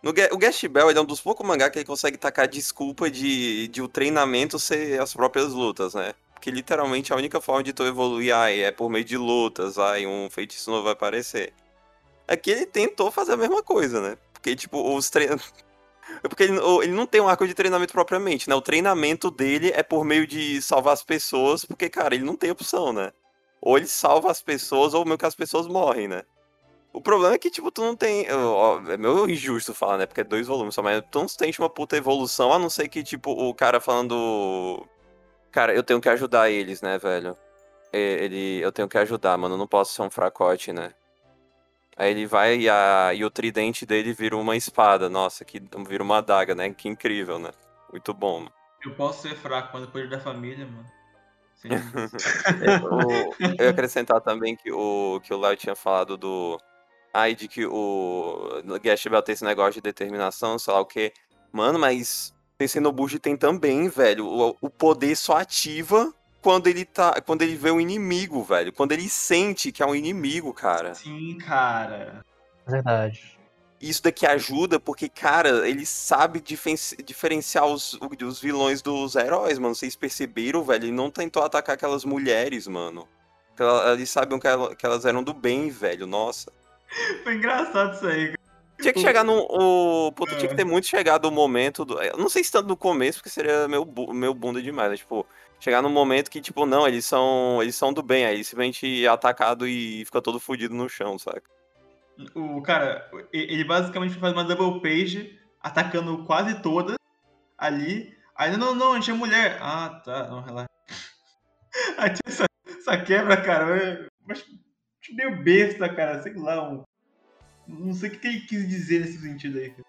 No, o Gash Bell é um dos poucos mangá que ele consegue tacar desculpa de, de o treinamento ser as próprias lutas, né? Porque literalmente a única forma de tu evoluir ai, é por meio de lutas, ai, um feitiço novo vai aparecer. Aqui ele tentou fazer a mesma coisa, né? Porque, tipo, os treinos. É porque ele, ele não tem um arco de treinamento propriamente, né? O treinamento dele é por meio de salvar as pessoas, porque, cara, ele não tem opção, né? Ou ele salva as pessoas, ou meio que as pessoas morrem, né? O problema é que, tipo, tu não tem. ó, É meio injusto falar, né? Porque é dois volumes só, mas tu não sente uma puta evolução, a não ser que, tipo, o cara falando. Cara, eu tenho que ajudar eles, né, velho? Ele. Eu tenho que ajudar, mano. Eu não posso ser um fracote, né? Aí ele vai e, a, e o tridente dele vira uma espada. Nossa, que vira uma adaga, né? Que incrível, né? Muito bom. Eu posso ser fraco, mas depois da família, mano. Sim. O- eu ia acrescentar também que o que o Léo tinha falado do. Ai, de que o Gash Bell tem esse negócio de determinação, sei lá o quê. Mano, mas Tensei Nobuji tem também, velho. O, o poder só ativa quando ele tá. Quando ele vê o inimigo, velho. Quando ele sente que é um inimigo, cara. Sim, cara. Verdade. Isso daqui ajuda porque, cara, ele sabe diferenciar os, os vilões dos heróis, mano. Vocês perceberam, velho? Ele não tentou atacar aquelas mulheres, mano. Eles sabiam que, ela- que elas eram do bem, velho. Nossa. Foi engraçado isso aí, cara. Tinha que chegar no. O, puta, tinha que ter muito chegado o momento. Do, eu não sei se tanto no começo, porque seria meu, meu bunda demais, né? Tipo, chegar no momento que, tipo, não, eles são. Eles são do bem. Aí simplesmente é atacado e fica todo fudido no chão, saca? O cara, e- ele basicamente faz uma double page atacando quase todas ali. Aí, não, não, a gente é mulher. Ah, tá, não, relaxa. Aí tinha essa, essa quebra, cara. Mas meio besta, cara. Sei lá, um, não sei o que ele quis dizer nesse sentido aí. cara.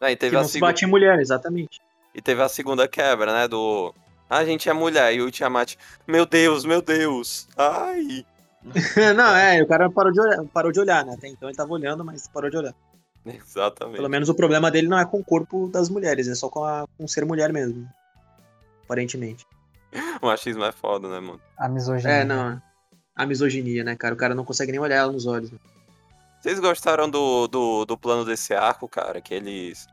Aí Que teve a não se bate em mulher, exatamente. E teve a segunda quebra, né? Do. "Ah, A gente é mulher. E o Tiamat. Meu Deus, meu Deus. Ai. não, é, o cara parou de, olhar, parou de olhar, né? Até então ele tava olhando, mas parou de olhar. Exatamente. Pelo menos o problema dele não é com o corpo das mulheres, é só com, a, com ser mulher mesmo. Aparentemente. O machismo é foda, né, mano? A misoginia. É, não. A misoginia, né, cara? O cara não consegue nem olhar ela nos olhos. né? Vocês gostaram do, do, do plano desse arco, cara? Que eles.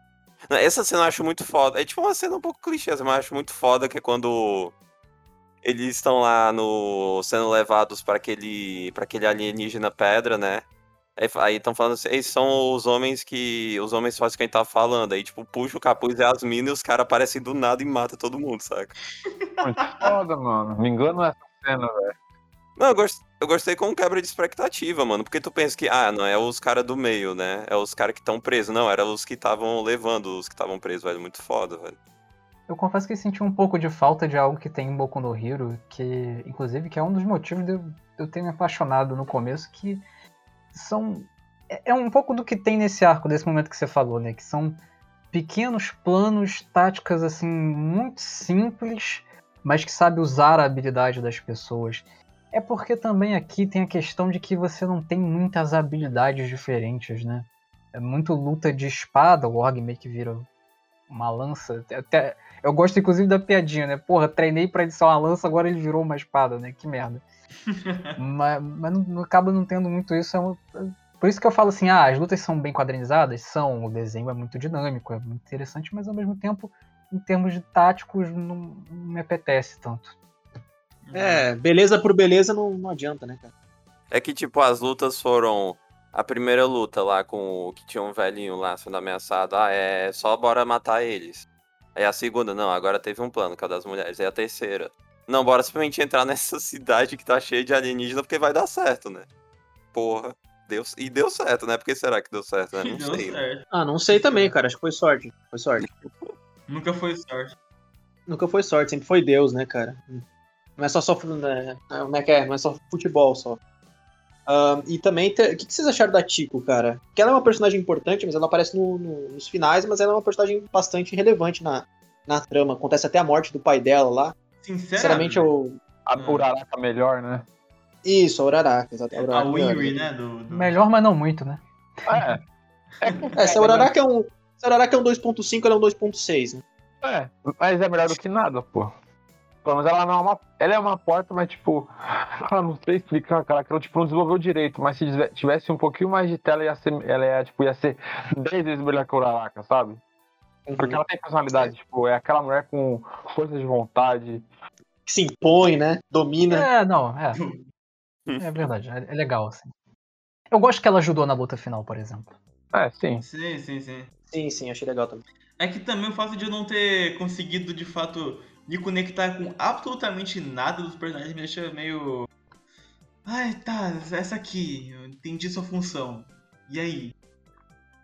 Essa cena eu acho muito foda. É tipo uma cena um pouco clichê, mas eu acho muito foda que é quando eles estão lá no. sendo levados para aquele. para aquele alienígena pedra, né? Aí- estão falando assim, são os homens que. Os homens fazem quem tá falando. Aí, tipo, puxa o capuz e as minas e os caras aparecem do nada e matam todo mundo, saca? Muito foda, mano. Me engano nessa cena, velho. Não, eu, gost... eu gostei com quebra de expectativa, mano. Porque tu pensa que, ah, não é os caras do meio, né? É os caras que estão presos. Não, era os que estavam levando os que estavam presos, velho. Muito foda, velho. Eu confesso que senti um pouco de falta de algo que tem em Boku no Hero, que, inclusive, que é um dos motivos de eu, eu ter me apaixonado no começo, que são. É, é um pouco do que tem nesse arco, desse momento que você falou, né? Que são pequenos planos, táticas, assim, muito simples, mas que sabe usar a habilidade das pessoas. É porque também aqui tem a questão de que você não tem muitas habilidades diferentes, né? É muito luta de espada, o Org meio que vira uma lança. Até, eu gosto inclusive da piadinha, né? Porra, treinei pra ele ser uma lança, agora ele virou uma espada, né? Que merda. mas mas não, acaba não tendo muito isso. É uma, por isso que eu falo assim, ah, as lutas são bem quadrinizadas? São, o desenho é muito dinâmico, é muito interessante, mas ao mesmo tempo, em termos de táticos, não me apetece tanto. É, beleza por beleza não, não adianta, né, cara? É que, tipo, as lutas foram. A primeira luta lá com o que tinha um velhinho lá sendo ameaçado, ah, é só bora matar eles. Aí a segunda, não, agora teve um plano, que é o das mulheres. Aí a terceira, não, bora simplesmente entrar nessa cidade que tá cheia de alienígena porque vai dar certo, né? Porra. Deu, e deu certo, né? Porque será que deu certo, né? Não Deu sei. né? certo. Ah, não sei também, cara. Acho que foi sorte. Foi sorte. Nunca foi sorte. Nunca foi sorte, sempre foi Deus, né, cara? Não é só, só né, como é que é? Não é só futebol só. Ahn, e também, te- o que, que vocês acharam da Tico, cara? Porque ela é uma personagem importante, mas ela aparece no- no- nos finais, mas ela é uma personagem bastante relevante na, na trama. Acontece até a morte do pai dela lá. Sinceramente, Sinceramente, eu. A. Uraraka melhor, né? Isso, a Uraraka, exato. a Uraraka, Winry, né? Do, do... Melhor, mas não muito, né? É. É, se a Uraraka é um. Se a Uraraka é um 2.5, ela é um 2.6, né? É, mas é melhor do que nada, pô. Pelo menos ela não é uma. Ela é uma porta, mas tipo. Ela não sei explicar, cara, que ela tipo, não desenvolveu direito. Mas se tive- tivesse um pouquinho mais de tela, ia ser, ela ia, tipo, ia ser 10 vezes melhor que a Uraraka, sabe? Porque ela tem personalidade, tipo, é aquela mulher com força de vontade. Que se impõe, né? Domina. É, não, é. É verdade, é, é legal, assim. Eu gosto que ela ajudou na luta final, por exemplo. É, sim. Sim, sim, sim. Sim, sim, achei legal também. É que também o fato de eu não ter conseguido, de fato, me conectar com absolutamente nada dos personagens me deixa meio. Ai, tá, essa aqui, eu entendi sua função. E aí?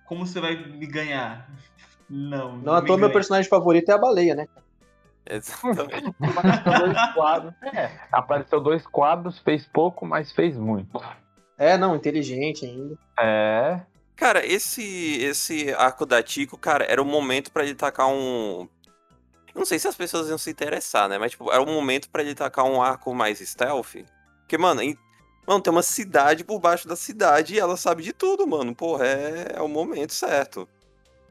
Como você vai me ganhar? Não. Não à me toa, meu ganha. personagem favorito é a baleia, né? Exatamente. Apareceu dois quadros. É, apareceu dois quadros, fez pouco, mas fez muito. É, não, inteligente ainda. É. Cara, esse esse arco da Tico, cara, era o momento pra ele tacar um. Não sei se as pessoas iam se interessar, né? Mas, tipo, era o momento pra ele tacar um arco mais stealth. Porque, mano, em- mano, tem uma cidade por baixo da cidade e ela sabe de tudo, mano. Porra, é, é o momento certo.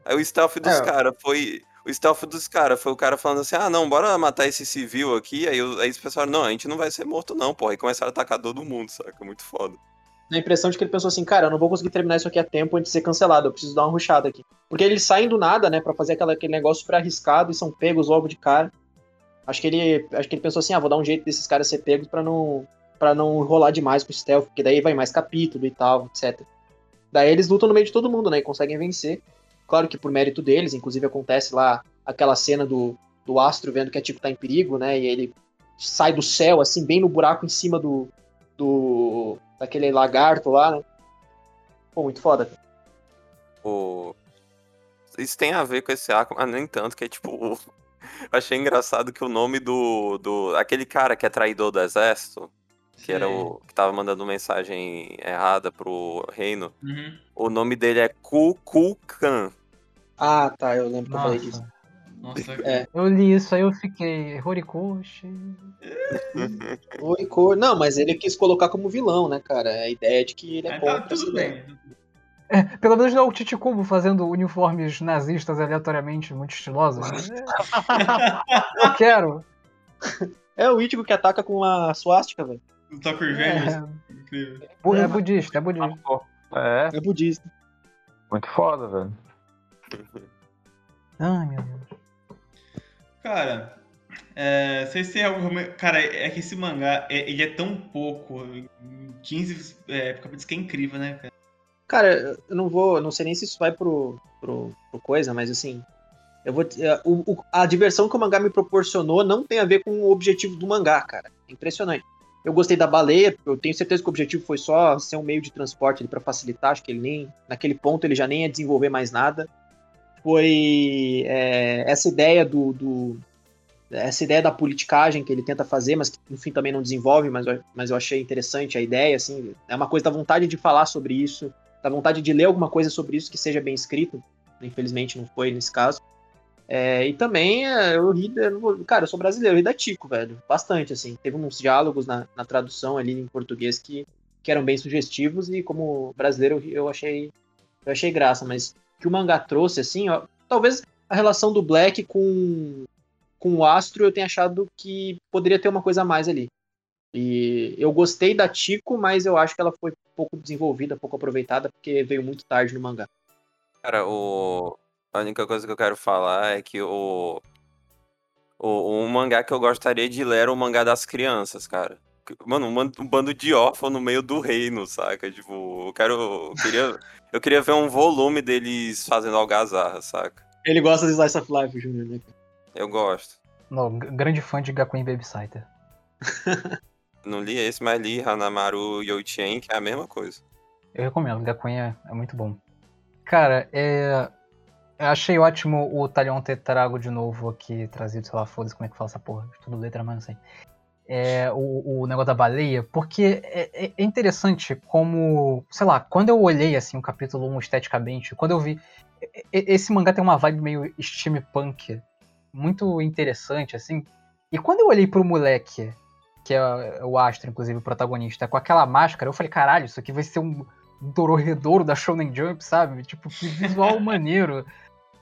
Aí o stealth dos É. caras foi. O stealth dos caras foi o cara falando assim: ah, não, bora matar esse civil aqui. Aí, aí os pessoal, não, a gente não vai ser morto, não, porra. E começaram a atacar todo mundo, saca? Muito foda. Dá a impressão de que ele pensou assim, cara, eu não vou conseguir terminar isso aqui a tempo antes de ser cancelado, eu preciso dar uma rushada aqui. Porque eles saem do nada, né, pra fazer aquela, aquele negócio super arriscado e são pegos logo de cara. Acho que ele, acho que ele pensou assim, ah, vou dar um jeito desses caras ser pegos pra não para não enrolar demais com o stealth, porque daí vai mais capítulo e tal, etc. Daí eles lutam no meio de todo mundo, né, e conseguem vencer. Claro que por mérito deles, inclusive acontece lá aquela cena do, do Astro vendo que a Tico tá em perigo, né, e ele sai do céu, assim, bem no buraco em cima do, do daquele lagarto lá, né? Pô, muito foda. O... Isso tem a ver com esse arco, mas nem tanto, que é tipo. o- achei engraçado que o nome do, do. Aquele cara que é traidor do exército, que era o. que tava mandando mensagem errada pro reino. Uhum. O nome dele é Kukulkan. Ah, tá, eu lembro que eu falei disso. Nossa, É. eu li isso aí eu fiquei. Horikoshi. Cor. Não, mas ele quis colocar como vilão, né, cara? A ideia é de que ele é bom tá tudo bem. É, pelo menos não é o Titicubo fazendo uniformes nazistas aleatoriamente muito estilosos. né? É, eu quero. É o Ichigo que ataca com uma suástica, velho. O Revengers. É, Incrível. é budista, é budista. É, É budista. muito foda, velho. Ai, meu Deus. Cara, é, vocês têm algo. realmente- Cara, é que esse mangá, é- ele é tão pouco. 15 é, capítulos que é incrível, né, cara? Cara, eu não vou. Não sei nem se isso vai pro, pro, pro coisa, mas assim. Eu vou. é, o- o- a diversão que o mangá me proporcionou não tem a ver com o objetivo do mangá, cara. É impressionante. Eu gostei da baleia, eu tenho certeza que o objetivo foi só ser um meio de transporte pra facilitar. Acho que ele nem. Naquele ponto ele já nem ia desenvolver mais nada. Foi é, essa ideia do, do, essa ideia da politicagem que ele tenta fazer, mas que no fim também não desenvolve, mas, eu- mas eu achei interessante a ideia, assim, é uma coisa da vontade de falar sobre isso, da vontade de ler alguma coisa sobre isso que seja bem escrito, infelizmente não foi nesse caso. É, e também é, eu ri, cara, eu sou brasileiro, eu ri da Tico, velho, bastante, assim, teve uns diálogos na, na tradução ali em português que, que eram bem sugestivos e como brasileiro eu eu achei, eu achei graça, mas que o mangá trouxe, assim, ó, talvez a relação do Black com com o Astro, eu tenho achado que poderia ter uma coisa a mais ali. E eu gostei da Tico, mas eu acho que ela foi pouco desenvolvida, pouco aproveitada, porque veio muito tarde no mangá. Cara, o... a única coisa que eu quero falar é que o... o um mangá que eu gostaria de ler era o mangá das crianças, cara. Mano, um, um bando de órfãos no meio do reino, saca? Tipo, eu quero. Eu queria, eu queria ver um volume deles fazendo algazarra, saca? Ele gosta de Slice of Life, Júnior, né? Eu gosto. Não, grande fã de Gakuen Babysitter. Não li esse, mas li Hanamaru Youchien, que é a mesma coisa. Eu recomendo, Gakuen é, é muito bom. Cara, é. Eu achei ótimo o Talion ter trago de novo aqui, trazido, sei lá, foda-se como é que fala essa porra. Tudo letra, mas não sei. É, o, o negócio da baleia, porque é, é- é interessante como, sei lá, quando eu olhei assim o capítulo 1 esteticamente, quando eu vi. Esse mangá tem uma vibe meio steampunk, muito interessante, assim. E quando eu olhei pro moleque, que é o Astro, inclusive, o protagonista, com aquela máscara, eu falei, caralho, isso aqui vai ser um Dororedoro da Shonen Jump, sabe? Tipo, que visual maneiro.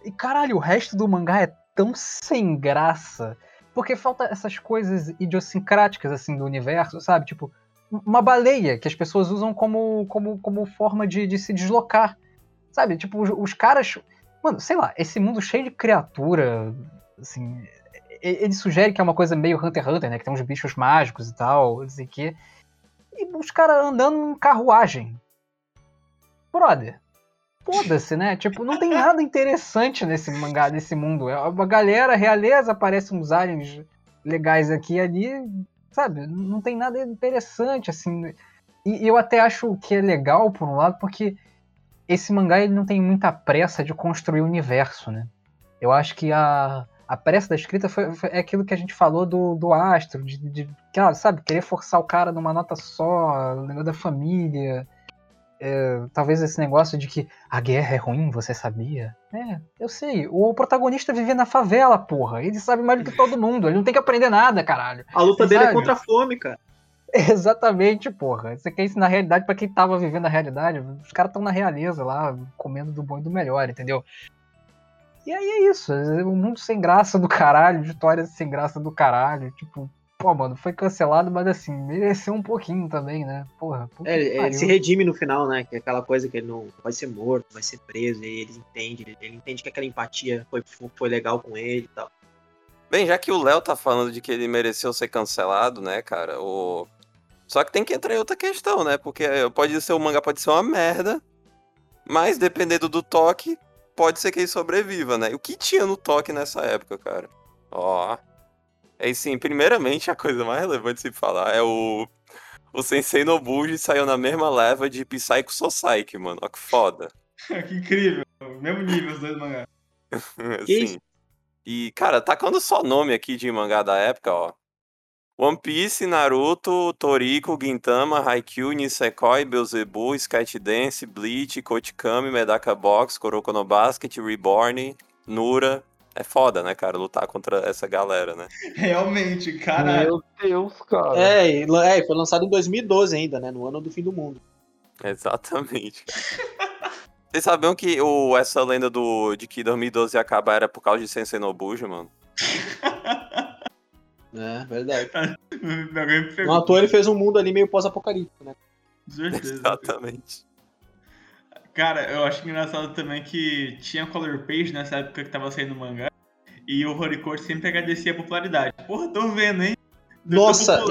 E caralho, o resto do mangá é tão sem graça. Porque falta essas coisas idiosincráticas, assim, do universo, sabe? Tipo, uma baleia que as pessoas usam como, como, como forma de, de se deslocar. Sabe? Tipo, os, os caras. Mano, sei lá, esse mundo cheio de criatura, assim. Ele sugere que é uma coisa meio Hunter x Hunter, né? Que tem uns bichos mágicos e tal, não sei o quê. E os caras andando em carruagem. Brother. Foda-se, né? Tipo, não tem nada interessante nesse mangá, nesse mundo. É uma galera, realeza, aparecem uns aliens legais aqui e ali, sabe? Não tem nada interessante, assim. E eu até acho que é legal, por um lado, porque esse mangá ele não tem muita pressa de construir o universo, né? Eu acho que a, a pressa da escrita foi, foi- é aquilo que a gente falou do, do Astro, de, de, cara, sabe, querer forçar o cara numa nota só, negócio da família. É, talvez esse negócio de que a guerra é ruim, você sabia? É, eu sei. O protagonista vive na favela, porra. Ele sabe mais do que todo mundo. Ele não tem que aprender nada, caralho. A luta dele é Sabe? contra a fome, cara. Exatamente, porra. Você quer ensinar a realidade pra quem tava vivendo a realidade? Os caras estão na realeza lá, comendo do bom e do melhor, entendeu? E aí é isso. É um mundo sem graça do caralho, história sem graça do caralho. Tipo, pô, mano, foi cancelado, mas assim, mereceu um pouquinho também, né? Porra, É, ele, pariu. se redime no final, né? Que é aquela coisa que ele não vai ser morto, vai ser preso, e ele entende, ele, ele entende que aquela empatia foi, foi legal com ele e tal. Bem, já que o Léo tá falando de que ele mereceu ser cancelado, né, cara, o... Só que tem que entrar em outra questão, né? Porque pode ser o mangá pode ser uma merda, mas dependendo do toque, pode ser que ele sobreviva, né? E o que tinha no toque nessa época, cara? Ó. É sim, primeiramente a coisa mais relevante de se falar é o o Sensei Nobuji saiu na mesma leva de Psycho Society, mano. Ó que foda. que incrível. Mesmo nível os dois mangás. Assim. E, cara, tacando só nome aqui de mangá da época, ó. One Piece, Naruto, Toriko, Gintama, Haikyuu, Nisekoi, Beelzebub, Skydance, Bleach, Kotikami, Medaka Box, Kuroko no Basket, Reborn, Nura. É foda, né, cara, lutar contra essa galera, né? Realmente, caralho. Meu Deus, cara. É, é, foi lançado em 2012 ainda, né? No ano do fim do mundo. Exatamente. Vocês sabiam que o, essa lenda do, de que 2012 ia acabar era por causa de Sensei Nobuji, mano? É, verdade. Pegou, ator ele fez um mundo ali meio pós-apocalíptico, né? certeza. Exatamente. Cara, eu acho engraçado também que tinha color page nessa época que tava saindo o mangá. E o Horikoshi sempre agradecia a popularidade. Porra, tô vendo, hein? Nossa.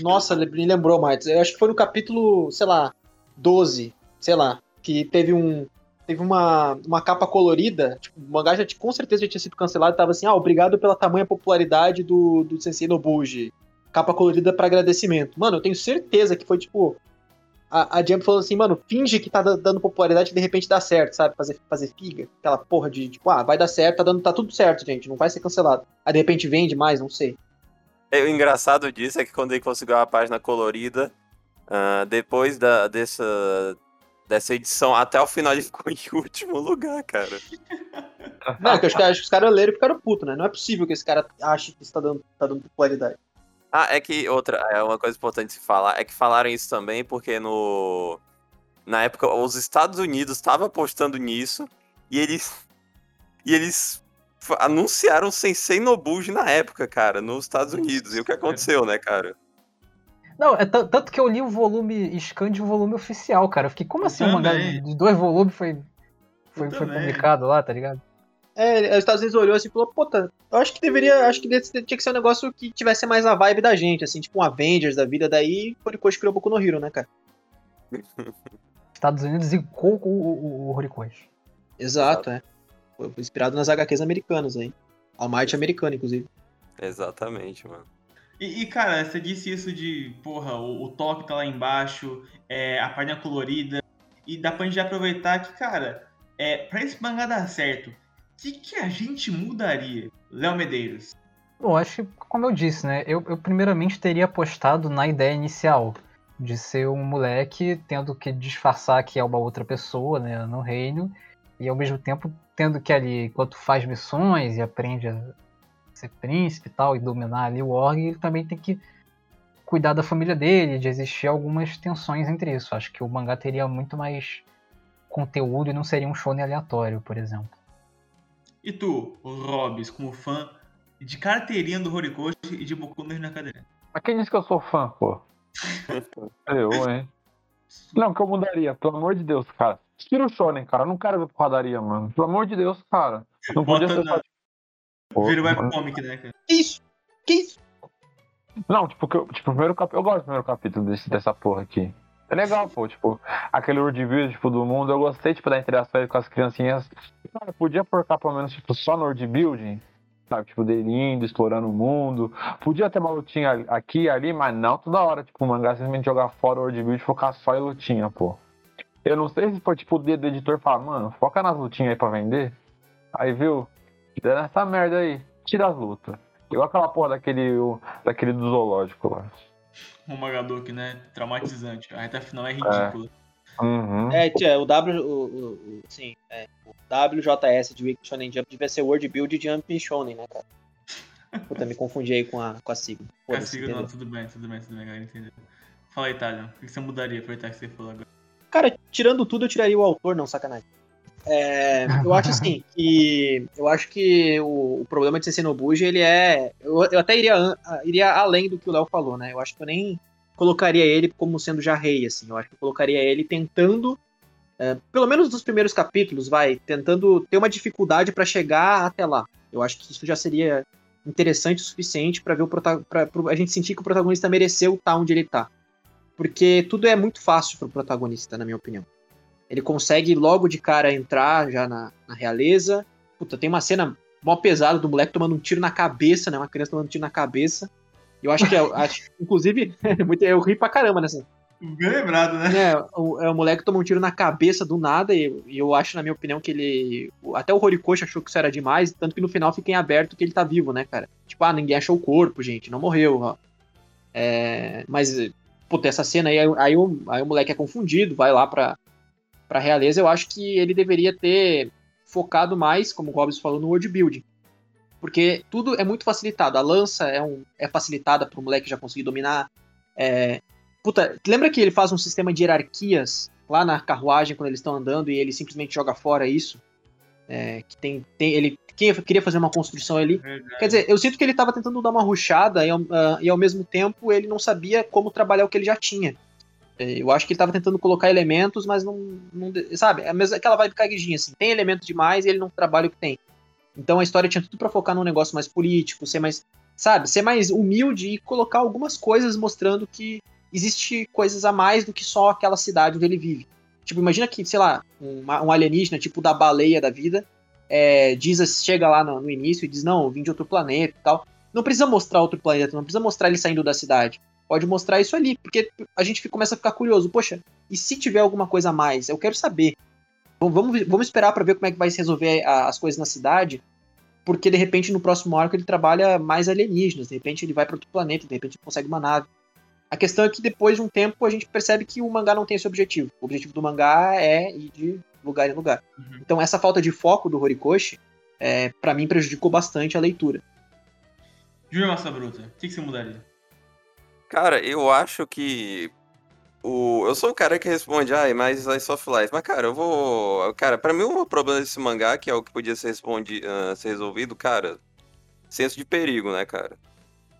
Nossa, me lembrou, Martins. Eu acho que foi no capítulo, sei lá, 12, sei lá, que teve um. Teve uma, uma capa colorida. Tipo, o mangá já com certeza já tinha sido cancelado. Tava assim, ah, obrigado pela tamanha popularidade do, do Sensei Nobuji. Capa colorida pra agradecimento. Mano, eu tenho certeza que foi tipo. A, a Jump falou assim, mano, finge que tá da- dando popularidade e de repente dá certo, sabe? Fazer, fazer figa. Aquela porra de, tipo, ah, vai dar certo, tá, dando, tá tudo certo, gente, não vai ser cancelado. Aí de repente vende mais, não sei. É, O engraçado disso é que quando ele conseguiu a página colorida, ah, depois da, dessa, dessa edição, até o final ele ficou em último lugar, cara. Não, que eu acho que, acho que os caras leram e ficaram putos, né? Não é possível que esse cara ache que isso tá dando, tá dando popularidade. Ah, é que outra, é uma coisa importante se falar, é que falaram isso também porque no na época os Estados Unidos estavam apostando nisso e eles e eles anunciaram Sensei Nobuji na época, cara, nos Estados Unidos. E o que aconteceu, né, cara? Não, é tanto que eu li o volume scan de volume oficial, cara. Eu fiquei, como assim um mangá de dois volumes foi, foi, foi publicado lá, tá ligado? É, ele- os Estados Unidos olhou assim e falou, puta, eu acho que deveria, acho que tinha que ser um negócio que tivesse mais a vibe da gente, assim, tipo um Avengers da vida, daí Horikoshi criou Boku no Hero, né, cara? Estados Unidos e o, o, o, o Horikoshi. Exato, é. Foi inspirado nas HQs americanas aí. Almighty americano, inclusive. Exatamente, mano. E, e, cara, você disse isso de, porra, o, o toque tá lá embaixo, é, a página colorida. E dá pra gente aproveitar que, cara, é, pra esse mangá dar certo, que, que a gente mudaria? Léo Medeiros. Bom, acho que, como eu disse, né? Eu, eu primeiramente teria apostado na ideia inicial de ser um moleque tendo que disfarçar que é uma outra pessoa, né, no reino, e ao mesmo tempo tendo que ali, enquanto faz missões e aprende a ser príncipe e tal, e dominar ali o org, ele também tem que cuidar da família dele, de existir algumas tensões entre isso. Acho que o mangá teria muito mais conteúdo e não seria um shonen aleatório, por exemplo. E tu, Robs, como fã de carteirinha do Horikoshi e de Boku no na Academia? Mas quem disse que eu sou fã, pô? Eu, hein? Não, que eu mudaria, pelo amor de Deus, cara. Tira o Shonen, cara. Eu não quero ver porradaria, mano. Pelo amor de Deus, cara. Não podia Bota ser na-. Pô, Vira webcomic, né, cara? Que isso? Que isso? Não, tipo, que eu, tipo, o primeiro cap... eu gosto do primeiro capítulo desse, dessa porra aqui. É legal, pô, tipo, aquele world build, tipo, do mundo, eu gostei, tipo, da interação com as criancinhas. Cara, podia porcar pelo menos, tipo, só no world building, sabe, tipo, dele indo, explorando o mundo. Podia ter uma lutinha aqui e ali, mas não toda hora, tipo, o mangá simplesmente jogar fora o world build e focar só em lutinha, pô. Eu não sei se foi, tipo, o dedo do editor falar, mano, foca nas lutinhas aí pra vender. Aí, viu, nessa merda aí, tira as lutas. Igual aquela porra daquele, daquele do zoológico lá. O Magadoki, né? Traumatizante. A reta final é ridícula. Uhum. É, tia, o W, o, o, o- sim, é, o WJS de Weekly Shonen Jump devia ser World Build Jump Shonen, né, cara? Puta, me confundi aí com a, com a sigla. Foda-se, Castigo, não, entendeu? tudo bem, tudo bem, tudo bem, galera, entendeu? Fala aí, Thalion, o que você mudaria? Aproveitar que você falou agora. Cara, tirando tudo, eu tiraria o autor, não, sacanagem. É, eu acho assim, que. Eu acho que o, o problema de Sensei Nobuji, ele é. Eu, eu até iria, iria além do que o Léo falou, né? Eu acho que eu nem colocaria ele como sendo já rei, assim. Eu acho que eu colocaria ele tentando. é, pelo menos nos primeiros capítulos, vai, tentando ter uma dificuldade pra chegar até lá. Eu acho que isso já seria interessante o suficiente pra ver o pra, pra a gente sentir que o protagonista mereceu estar onde ele tá. Porque tudo é muito fácil pro protagonista, na minha opinião. Ele consegue logo de cara entrar já na, na realeza. Puta, tem uma cena mó pesada do moleque tomando um tiro na cabeça, né? Uma criança tomando um tiro na cabeça. Eu acho que, é, acho, inclusive, eu ri pra caramba nessa. Bem lembrado, né? É, o, é, o moleque toma um tiro na cabeça do nada, e, e eu acho, na minha opinião, que ele. Até o Horikoshi achou que isso era demais, tanto que no final fica em aberto que ele tá vivo, né, cara? Tipo, ah, ninguém achou o corpo, gente, não morreu, ó. É, mas, puta, essa cena aí, aí, o, aí o moleque é confundido, vai lá pra, pra realeza. Eu acho que ele deveria ter focado mais, como o Gobbs falou, no world building. Porque tudo é muito facilitado. A lança é, um, é facilitada pro moleque já conseguir dominar. É, Puta, lembra que ele faz um sistema de hierarquias lá na carruagem quando eles estão andando e ele simplesmente joga fora isso? É, que tem, tem ele quem queria fazer uma construção ali. Quer dizer, eu sinto que ele estava tentando dar uma ruchada e, ah, e ao mesmo tempo ele não sabia como trabalhar o que ele já tinha. É, Eu acho que ele estava tentando colocar elementos, mas não, não sabe, é aquela vibe caguejinha assim. Tem elemento demais e ele não trabalha o que tem. Então a história tinha tudo pra focar num negócio mais político, ser mais, sabe, ser mais humilde e colocar algumas coisas mostrando que existe coisas a mais do que só aquela cidade onde ele vive. Tipo, imagina que, sei lá, um, um alienígena, tipo da baleia da vida, é, diz, chega lá no, no início e diz, não, eu vim de outro planeta e tal. Não precisa mostrar outro planeta, não precisa mostrar ele saindo da cidade. Pode mostrar isso ali, porque a gente começa a ficar curioso, poxa, e se tiver alguma coisa a mais? Eu quero saber. Vamos, vamos esperar para ver como é que vai se resolver as coisas na cidade, porque de repente no próximo arco ele trabalha mais alienígenas, de repente ele vai para outro planeta, de repente ele consegue uma nave. A questão é que depois de um tempo a gente percebe que o mangá não tem esse objetivo. O objetivo do mangá é ir de lugar em lugar. Uhum. Então essa falta de foco do Horikoshi, é, para mim prejudicou bastante a leitura. Júlio Massa Bruta, o que, que você mudaria? Cara, eu acho que o, eu sou o cara que responde, ai, mas Slice of Life. Mas, cara, eu vou. Cara, pra mim, o problema desse mangá, que é o que podia ser, respondi, uh, ser resolvido, cara, senso de perigo, né, cara?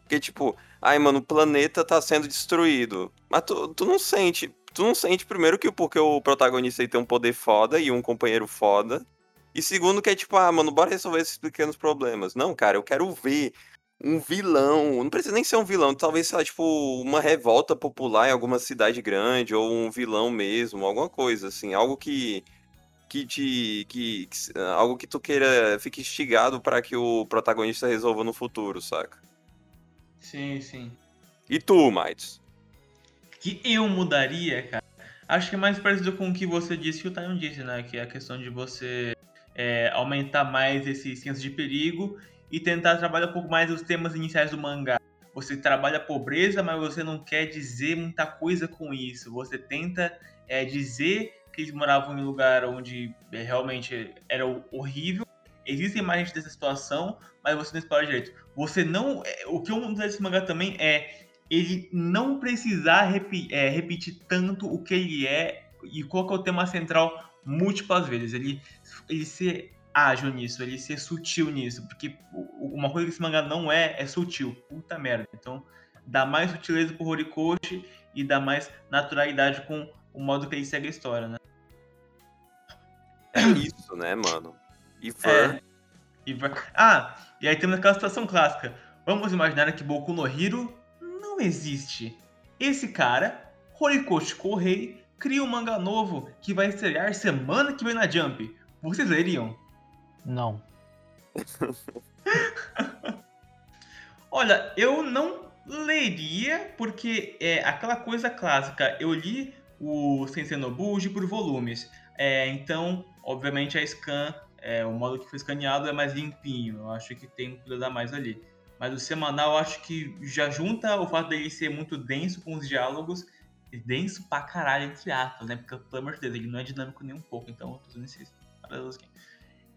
Porque, tipo, ai, mano, o planeta tá sendo destruído. Mas tu, tu não sente. Tu não sente, primeiro, que porque o protagonista aí tem um poder foda e um companheiro foda. E segundo, que é tipo, ah, mano, bora resolver esses pequenos problemas. Não, cara, eu quero ver um vilão. Não precisa nem ser um vilão, talvez, seja tipo, uma revolta popular em alguma cidade grande, ou um vilão mesmo, alguma coisa, assim, algo que. Que te. Que, que algo que tu queira. Fique instigado para que o protagonista resolva no futuro, saca? Sim, sim. E tu, Mites? Que eu mudaria, cara. Acho que é mais parecido com o que você disse e o Tayon disse, né? Que é a questão de você é, aumentar mais esse senso de perigo e tentar trabalhar um pouco mais os temas iniciais do mangá. Você trabalha a pobreza, mas você não quer dizer muita coisa com isso. Você tenta é, dizer que eles moravam em um lugar onde é, realmente era horrível. Existem imagens dessa situação, mas você não explora direito. Você não. É, o que eu mudei desse mangá também é ele não precisar repi é, repetir tanto o que ele é e qual é o tema central múltiplas vezes. Ele, ele ser ágil nisso, ele ser sutil nisso, porque uma coisa que esse mangá não é, é sutil. Puta merda. Então, dá mais sutileza pro Horikoshi e dá mais naturalidade com o modo que ele segue a história, né? É isso, né, mano? E. É, e Ah, e aí temos aquela situação clássica. Vamos imaginar que Boku no Hiro não existe. Esse cara, Horikoshi Kohei, cria um mangá novo que vai estrear semana que vem na Jump. Vocês leriam? Não. Olha, eu não leria porque é aquela coisa clássica. Eu li o Sensei Nobuji por volumes. É, então, obviamente, a scan, é, o modo que foi escaneado é mais limpinho. Eu acho que tem que cuidar mais ali. Mas o semanal, eu acho que já junta o fato dele ser muito denso com os diálogos. Denso pra caralho, entre aspas, né? Porque, pelo amor de Deus, ele não é dinâmico nem um pouco. Então, eu tô dizendo isso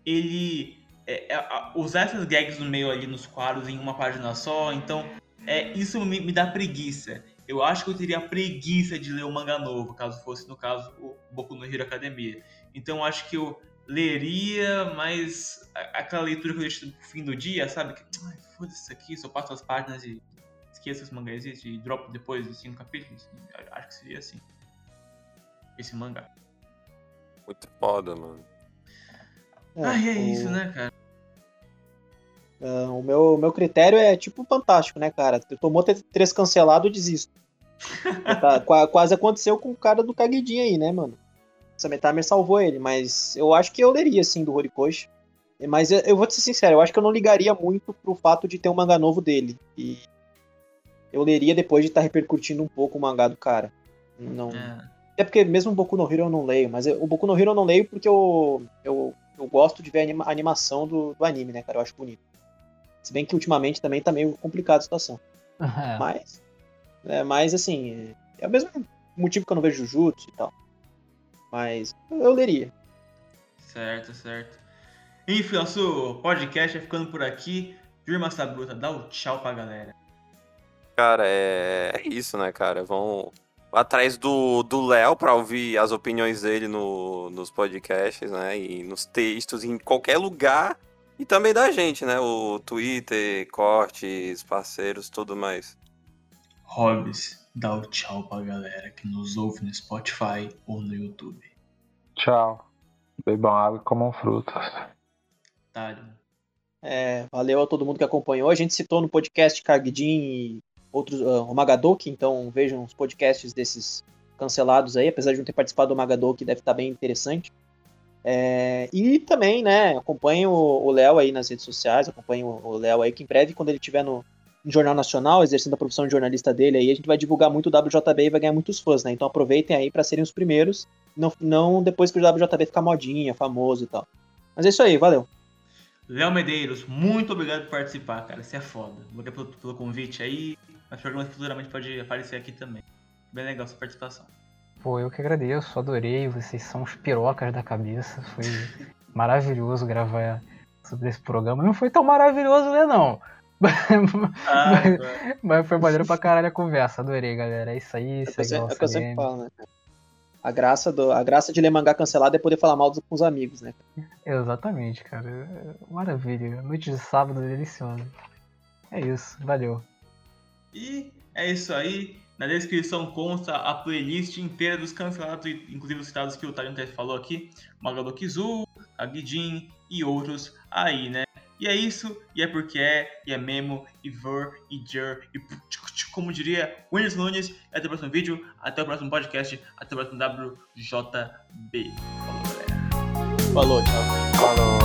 ele é, é, usar essas gags no meio ali nos quadros em uma página só, então é, isso me, me, dá preguiça. Eu acho que eu teria preguiça de ler o um manga novo, caso fosse, no caso, o Boku no Hero Academia. Então acho que eu leria, mas aquela leitura que eu deixo no fim do dia, sabe? Que, ai, foda-se isso aqui, só passo as páginas e esqueço esse mangá existe e dropo depois, assim, no capítulo. Assim, acho que seria assim. Esse mangá. Muito foda, mano. É, ah, é o... isso, né, cara? Uh, o meu, meu critério é tipo fantástico, né, cara? Tomou três cancelado, eu desisto. tá, quase aconteceu com o cara do Kagidin aí, né, mano? Essa Metamer salvou ele, mas eu acho que eu leria, sim, do Horikoshi. Mas eu, eu vou te ser sincero, eu acho que eu não ligaria muito pro fato de ter um mangá novo dele. E eu leria depois de estar tá repercutindo um pouco o mangá do cara. Não. É. Até porque mesmo o Boku no Hero eu não leio, mas eu, o Boku no Hero eu não leio porque eu, eu eu gosto de ver a, anima, a animação do, do, anime, né, cara? Eu acho bonito. Se bem que ultimamente também tá meio complicado a situação. É. Mas, é, mas assim, é o mesmo motivo que eu não vejo Jujutsu e tal. Mas eu leria. Certo, certo. Enfim, nosso podcast é ficando por aqui. Firma Sabruta, dá o um tchau pra galera. Cara, é, é isso, né, cara? Vão, atrás do Léo para ouvir as opiniões dele no, nos podcasts, né? E nos textos, em qualquer lugar. E também da gente, né? O Twitter, cortes, parceiros, tudo mais. Hobbs, dá o tchau pra galera que nos ouve no Spotify ou no YouTube. Tchau. Bebam água e comam frutas. Tá. É, valeu a todo mundo que acompanhou. A gente citou no podcast Kagdin outros, uh, o Magadoki, então vejam os podcasts desses cancelados aí, apesar de não ter participado do Magadoki, deve estar bem interessante. É, e também, né, acompanhe o Léo aí nas redes sociais, acompanhe o Léo aí, que em breve, quando ele estiver no, no Jornal Nacional, exercendo a profissão de jornalista dele, aí a gente vai divulgar muito o WJB e vai ganhar muitos fãs, né? Então aproveitem aí para serem os primeiros, não, não depois que o WJB ficar modinha, famoso e tal. Mas é isso aí, valeu. Léo Medeiros, muito obrigado por participar, cara. Você é foda. Obrigado pelo, pelo convite aí. Mas programa futuramente pode aparecer aqui também. Bem legal sua participação. Pô, eu que agradeço, adorei. Vocês são os pirocas da cabeça. Foi maravilhoso gravar sobre esse programa. Não foi tão maravilhoso, né, não? Ah, mas, mas foi maneiro pra caralho a conversa. Adorei, galera. É isso aí. É que eu é o que eu sempre falo, né? A graça, do, a graça de ler mangá cancelado é poder falar mal dos, com os amigos, né? Exatamente, cara. É Maravilha. Noite de sábado deliciosa. É isso. Valeu. E é isso aí. Na descrição consta a playlist inteira dos cancelados, inclusive os citados que o Talion até falou aqui. Magalu Kizu, Kagijin e outros aí, né? E é isso, e é porque é, e é memo, e ver, e jer, e como diria Whindersson Nunes. Até o próximo vídeo, até o próximo podcast, até o próximo WJB. Falou, galera. Falou, tchau. Falou.